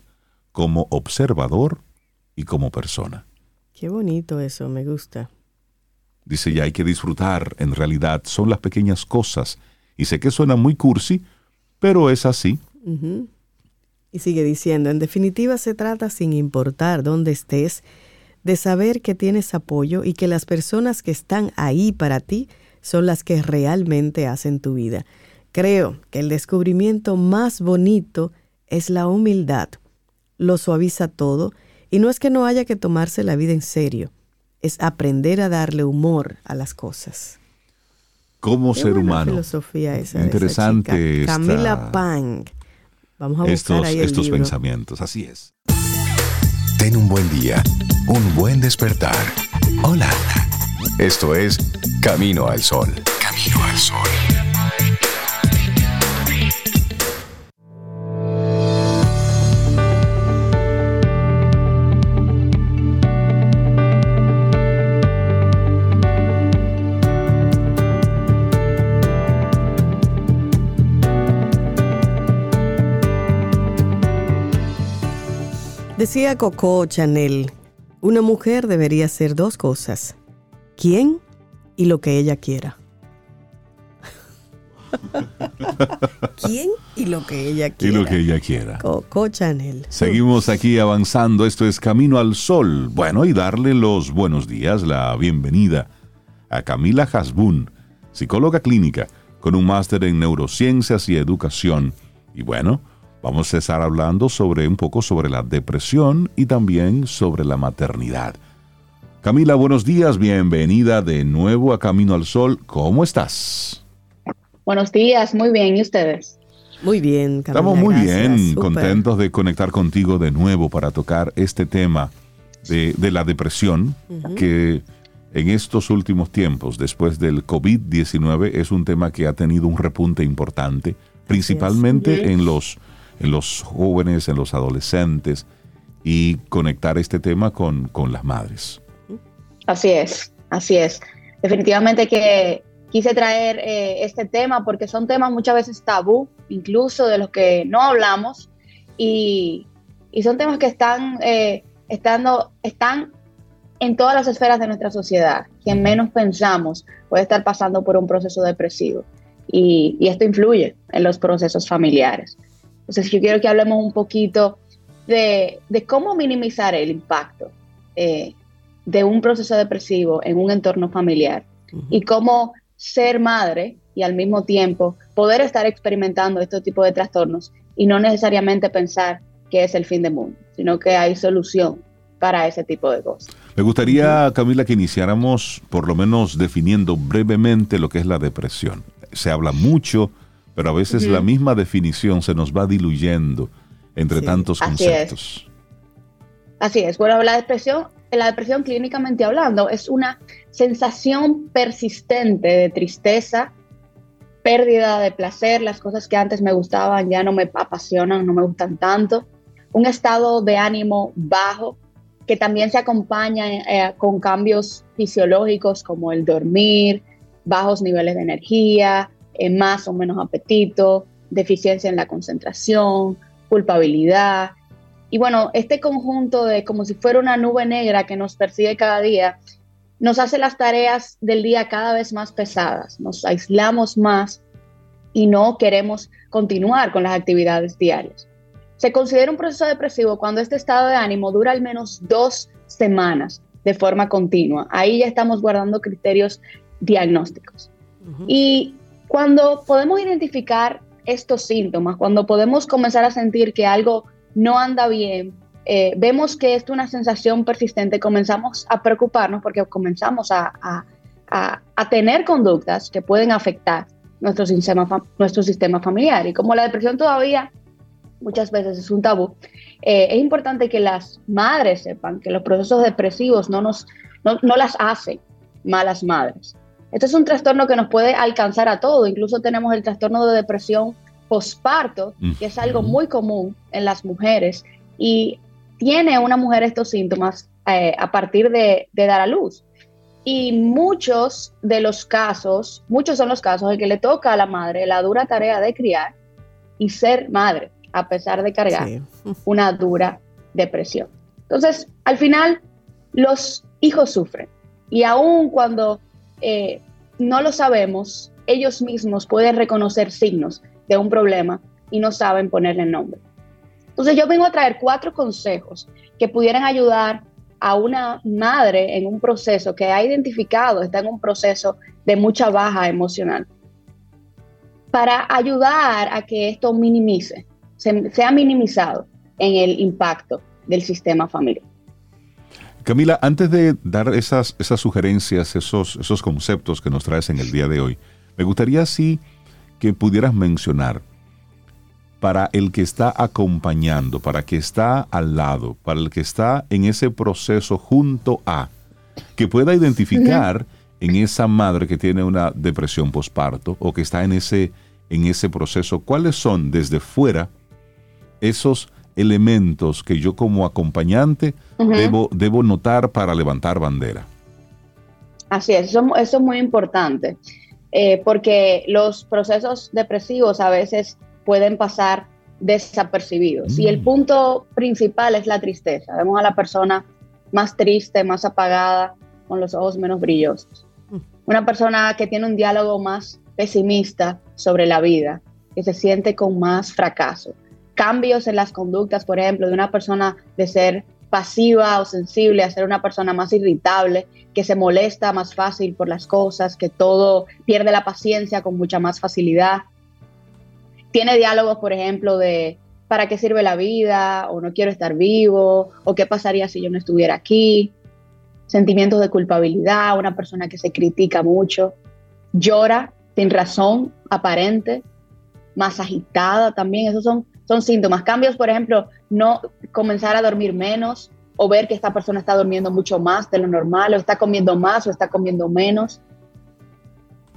como observador y como persona. Qué bonito eso, me gusta. Dice ya hay que disfrutar, en realidad son las pequeñas cosas, y sé que suena muy cursi, pero es así. Y sigue diciendo, en definitiva se trata sin importar dónde estés, de saber que tienes apoyo y que las personas que están ahí para ti son las que realmente hacen tu vida. Creo que el descubrimiento más bonito es la humildad. Lo suaviza todo y no es que no haya que tomarse la vida en serio, es aprender a darle humor a las cosas. Como ser humano. filosofía esa. Interesante. Camila Pang. Vamos a estos, ahí estos pensamientos, así es. Ten un buen día, un buen despertar. Hola. Esto es Camino al Sol. Camino al Sol. Decía Coco Chanel, una mujer debería ser dos cosas, quién y lo que ella quiera. ¿Quién y lo que ella quiera? Y lo que ella quiera. Coco Chanel. Seguimos aquí avanzando. Esto es Camino al Sol. Bueno, y darle los buenos días, la bienvenida a Camila Hasbun, psicóloga clínica con un máster en neurociencias y educación. Y bueno, Vamos a estar hablando sobre un poco sobre la depresión y también sobre la maternidad. Camila, buenos días, bienvenida de nuevo a Camino al Sol. ¿Cómo estás? Buenos días, muy bien, ¿y ustedes? Muy bien, Camila. Estamos muy bien, contentos de conectar contigo de nuevo para tocar este tema de, la depresión, que en estos últimos tiempos, después del COVID-19, es un tema que ha tenido un repunte importante, principalmente en los, en los jóvenes, en los adolescentes, y conectar este tema con, con las madres. Así es, así es. Definitivamente que quise traer eh, este tema porque son temas muchas veces tabú, incluso de los que no hablamos, y, son temas que están, eh, estando, están en todas las esferas de nuestra sociedad. Quien menos pensamos puede estar pasando por un proceso depresivo y, esto influye en los procesos familiares. Entonces yo quiero que hablemos un poquito de, cómo minimizar el impacto eh, de un proceso depresivo en un entorno familiar y cómo ser madre y al mismo tiempo poder estar experimentando este tipo de trastornos y no necesariamente pensar que es el fin del mundo, sino que hay solución para ese tipo de cosas. Me gustaría, Camila, que iniciáramos por lo menos definiendo brevemente lo que es la depresión. Se habla mucho, pero a veces la misma definición se nos va diluyendo entre tantos conceptos. Así es. Bueno, la depresión la depresión clínicamente hablando es una sensación persistente de tristeza, pérdida de placer, las cosas que antes me gustaban ya no me apasionan, no me gustan tanto, un estado de ánimo bajo que también se acompaña eh, con cambios fisiológicos como el dormir, bajos niveles de energía, eh, más o menos apetito, deficiencia en la concentración, culpabilidad, y bueno, este conjunto de como si fuera una nube negra que nos persigue cada día, nos hace las tareas del día cada vez más pesadas, nos aislamos más y no queremos continuar con las actividades diarias. Se considera un proceso depresivo cuando este estado de ánimo dura al menos dos semanas de forma continua. Ahí ya estamos guardando criterios diagnósticos. Y cuando podemos identificar estos síntomas, cuando podemos comenzar a sentir que algo no anda bien, eh, vemos que es una sensación persistente, comenzamos a preocuparnos porque comenzamos a, tener conductas que pueden afectar nuestro sistema, nuestro sistema familiar. Y como la depresión todavía muchas veces es un tabú, eh, es importante que las madres sepan que los procesos depresivos no, nos, no, no las hacen malas madres. Este es un trastorno que nos puede alcanzar a todo, incluso tenemos el trastorno de depresión posparto, que es algo muy común en las mujeres, y tiene una mujer estos síntomas eh, a partir de, dar a luz. Y muchos de los casos, muchos son los casos en que le toca a la madre la dura tarea de criar y ser madre, a pesar de cargar una dura depresión. Entonces, al final, los hijos sufren. Y aun cuando eh, no lo sabemos, ellos mismos pueden reconocer signos de un problema y no saben ponerle nombre. Entonces yo vengo a traer cuatro consejos que pudieran ayudar a una madre en un proceso que ha identificado, está en un proceso de mucha baja emocional, para ayudar a que esto minimice, sea minimizado en el impacto del sistema familiar. Camila, antes de dar esas, esas sugerencias, esos, esos conceptos que nos traes en el día de hoy, me gustaría sí que pudieras mencionar para el que está acompañando, para el que está al lado, para el que está en ese proceso junto a, que pueda identificar en esa madre que tiene una depresión posparto o que está en ese, en ese proceso, cuáles son desde fuera esos elementos que yo como acompañante debo, debo notar para levantar bandera. Así es, eso, eso es muy importante. Eh, porque los procesos depresivos a veces pueden pasar desapercibidos. Y el mm. punto principal es la tristeza. Vemos a la persona más triste, más apagada, con los ojos menos brillosos. Mm. Una persona que tiene un diálogo más pesimista sobre la vida, que se siente con más fracaso. Cambios en las conductas, por ejemplo, de una persona de ser pasiva o sensible a ser una persona más irritable, que se molesta más fácil por las cosas, que todo pierde la paciencia con mucha más facilidad. Tiene diálogos, por ejemplo, de ¿para qué sirve la vida? O no quiero estar vivo, o qué pasaría si yo no estuviera aquí. Sentimientos de culpabilidad, una persona que se critica mucho, llora sin razón aparente, más agitada también, esos son, son síntomas. Cambios, por ejemplo, no comenzar a dormir menos o ver que esta persona está durmiendo mucho más de lo normal, o está comiendo más o está comiendo menos,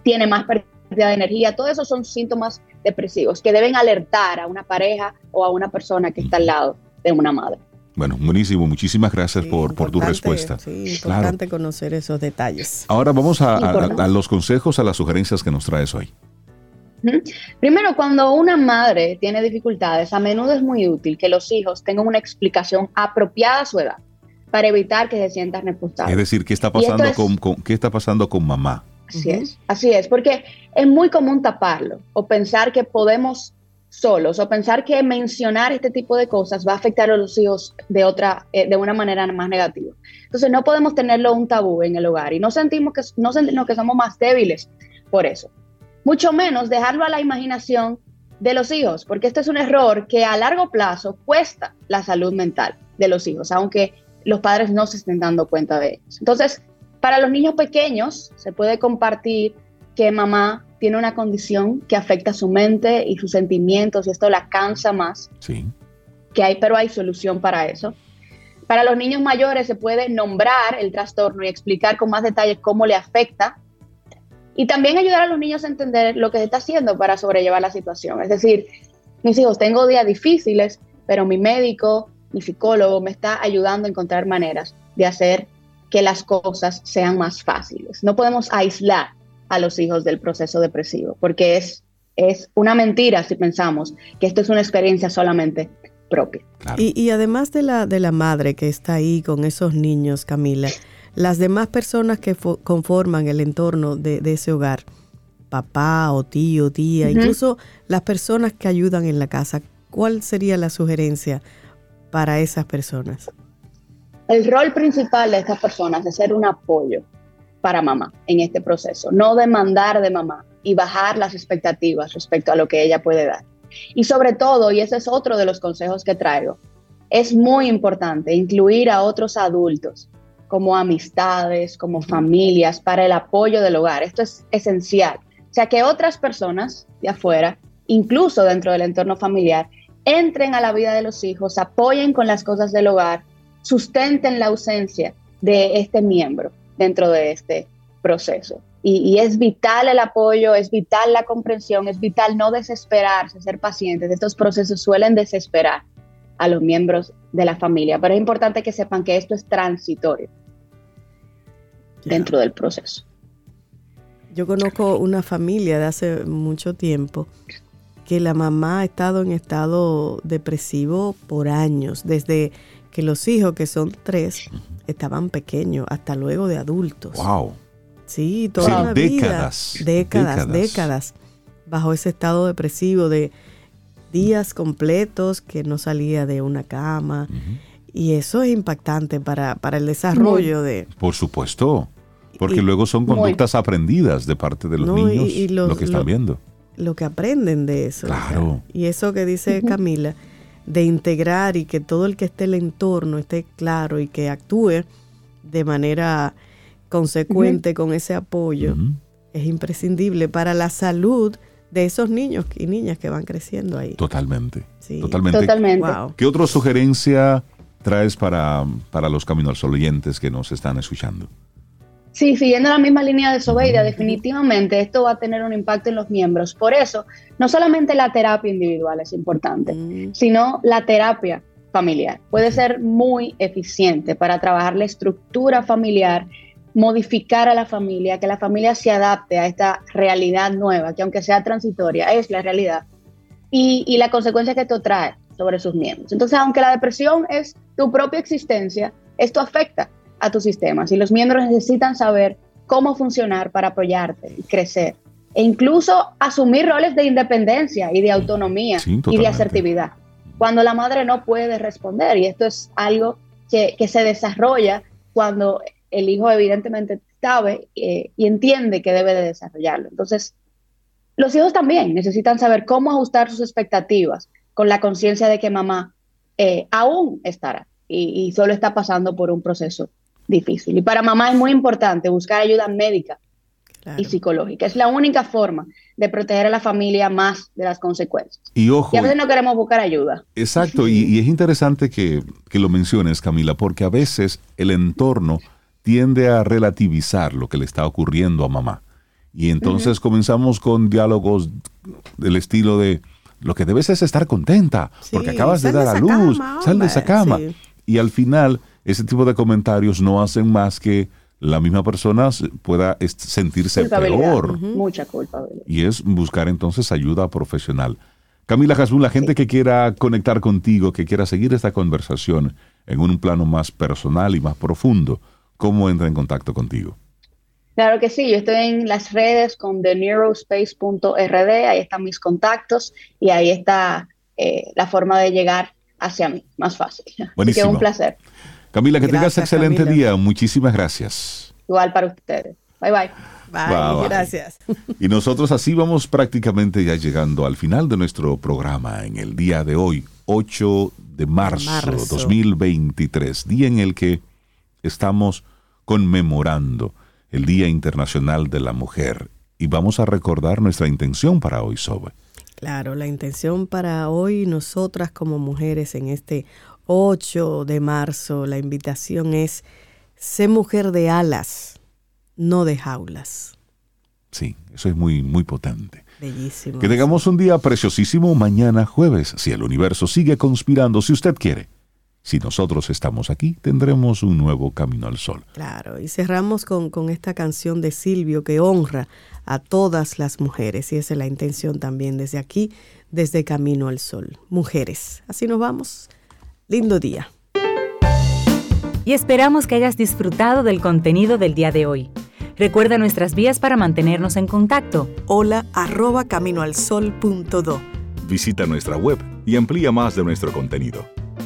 tiene más pérdida de energía, todos esos son síntomas depresivos que deben alertar a una pareja o a una persona que está al lado de una madre. Bueno, buenísimo. Muchísimas gracias por, por, tu respuesta. Sí, importante conocer esos detalles. Ahora vamos a, los consejos, a las sugerencias que nos traes hoy. Primero, cuando una madre tiene dificultades, a menudo es muy útil que los hijos tengan una explicación apropiada a su edad para evitar que se sientan repulsados. Es decir, ¿qué está pasando, con, ¿qué está pasando con mamá? Así es, así es, porque es muy común taparlo o pensar que podemos solos o pensar que mencionar este tipo de cosas va a afectar a los hijos de otra eh, de una manera más negativa. Entonces no podemos tenerlo un tabú en el hogar y no sentimos que no sentimos que somos más débiles por eso. Mucho menos dejarlo a la imaginación de los hijos, porque este es un error que a largo plazo cuesta la salud mental de los hijos, aunque los padres no se estén dando cuenta de ellos. Entonces, para los niños pequeños se puede compartir que mamá tiene una condición que afecta su mente y sus sentimientos y esto la cansa más. Sí. Que hay, pero hay solución para eso. Para los niños mayores se puede nombrar el trastorno y explicar con más detalle cómo le afecta y también ayudar a los niños a entender lo que se está haciendo para sobrellevar la situación. Es decir, mis hijos, tengo días difíciles, pero mi médico, mi psicólogo me está ayudando a encontrar maneras de hacer que las cosas sean más fáciles. No podemos aislar a los hijos del proceso depresivo, porque es, es una mentira si pensamos que esto es una experiencia solamente propia. Y, además de la, de la madre que está ahí con esos niños, Camila, las demás personas que conforman el entorno de, ese hogar, papá o tío, tía, incluso las personas que ayudan en la casa, ¿cuál sería la sugerencia para esas personas? El rol principal de estas personas es ser un apoyo para mamá en este proceso, no demandar de mamá y bajar las expectativas respecto a lo que ella puede dar. Y sobre todo, y ese es otro de los consejos que traigo, es muy importante incluir a otros adultos como amistades, como familias, para el apoyo del hogar. Esto es esencial. O sea, que otras personas de afuera, incluso dentro del entorno familiar, entren a la vida de los hijos, apoyen con las cosas del hogar sustenten la ausencia de este miembro dentro de este proceso. Y, es vital el apoyo, es vital la comprensión, es vital no desesperarse, ser pacientes. Estos procesos suelen desesperar a los miembros de la familia, pero es importante que sepan que esto es transitorio dentro del proceso. Yo conozco una familia de hace mucho tiempo que la mamá ha estado en estado depresivo por años, desde que los hijos, que son tres, estaban pequeños, hasta luego de adultos. ¡Wow! Sí, toda la décadas, vida, décadas, décadas, bajo ese estado depresivo de días completos que no salía de una cama. Y eso es impactante para, para el desarrollo de... Por supuesto, porque luego son conductas aprendidas de parte de los niños, y, lo que están viendo. Lo que aprenden de eso. Claro. y eso que dice Camila de integrar y que todo el que esté en el entorno esté claro y que actúe de manera consecuente con ese apoyo es imprescindible para la salud de esos niños y niñas que van creciendo ahí. Totalmente. Totalmente. ¿Qué otra sugerencia traes para, para los Caminos oyentes que nos están escuchando? Sí, siguiendo la misma línea de Sobeida, definitivamente esto va a tener un impacto en los miembros. Por eso, no solamente la terapia individual es importante, mm. sino la terapia familiar. Puede ser muy eficiente para trabajar la estructura familiar, modificar a la familia, que la familia se adapte a esta realidad nueva, que aunque sea transitoria, es la realidad. Y, y la consecuencia que esto trae sobre sus miembros. Entonces, aunque la depresión es tu propia existencia, esto afecta a tus sistemas y los miembros necesitan saber cómo funcionar para apoyarte y crecer e incluso asumir roles de independencia y de autonomía y de asertividad cuando la madre no puede responder y esto es algo que, se desarrolla cuando el hijo evidentemente sabe eh, y entiende que debe de desarrollarlo. Entonces, los hijos también necesitan saber cómo ajustar sus expectativas con la conciencia de que mamá eh, aún estará y, solo está pasando por un proceso difícil. Y para mamá es muy importante buscar ayuda médica y psicológica. Es la única forma de proteger a la familia más de las consecuencias. Y ojo. a veces no queremos buscar ayuda. Exacto, y, es interesante que, que, lo menciones, Camila, porque a veces el entorno tiende a relativizar lo que le está ocurriendo a mamá. Y entonces comenzamos con diálogos del estilo de, lo que debes es estar contenta, porque acabas de dar a luz, sal de esa cama. Y al final, ese tipo de comentarios no hacen más que la misma persona pueda sentirse peor. Mucha culpa. Y es buscar entonces ayuda profesional. Camila Jasmine, la gente que quiera conectar contigo, que quiera seguir esta conversación en un plano más personal y más profundo, ¿cómo entra en contacto contigo? Claro que sí, yo estoy en las redes con theneurospace.rd, ahí están mis contactos y ahí está eh, la forma de llegar hacia mí, más fácil. Buenísimo. un placer. Camila, que tengas excelente día. Muchísimas gracias. Igual para ustedes. Bye bye. Bye, gracias. Y nosotros así vamos prácticamente ya llegando al final de nuestro programa en el día de hoy, 8 de marzo, marzo. 2023, día en el que estamos conmemorando el Día Internacional de la Mujer. Y vamos a recordar nuestra intención para hoy, Sobe. Claro, la intención para hoy, nosotras como mujeres en este 8 de marzo, la invitación es, sé mujer de alas, no de jaulas. Sí, eso es muy, muy potente. Bellísimo. Que tengamos un día preciosísimo mañana jueves, si el universo sigue conspirando, si usted quiere. Si nosotros estamos aquí, tendremos un nuevo camino al sol. Claro, y cerramos con, con, esta canción de Silvio que honra a todas las mujeres, y esa es la intención también desde aquí, desde Camino al Sol. Mujeres, así nos vamos. Lindo día. Y esperamos que hayas disfrutado del contenido del día de hoy. Recuerda nuestras vías para mantenernos en contacto. Hola arroba caminoalsol.do. Visita nuestra web y amplía más de nuestro contenido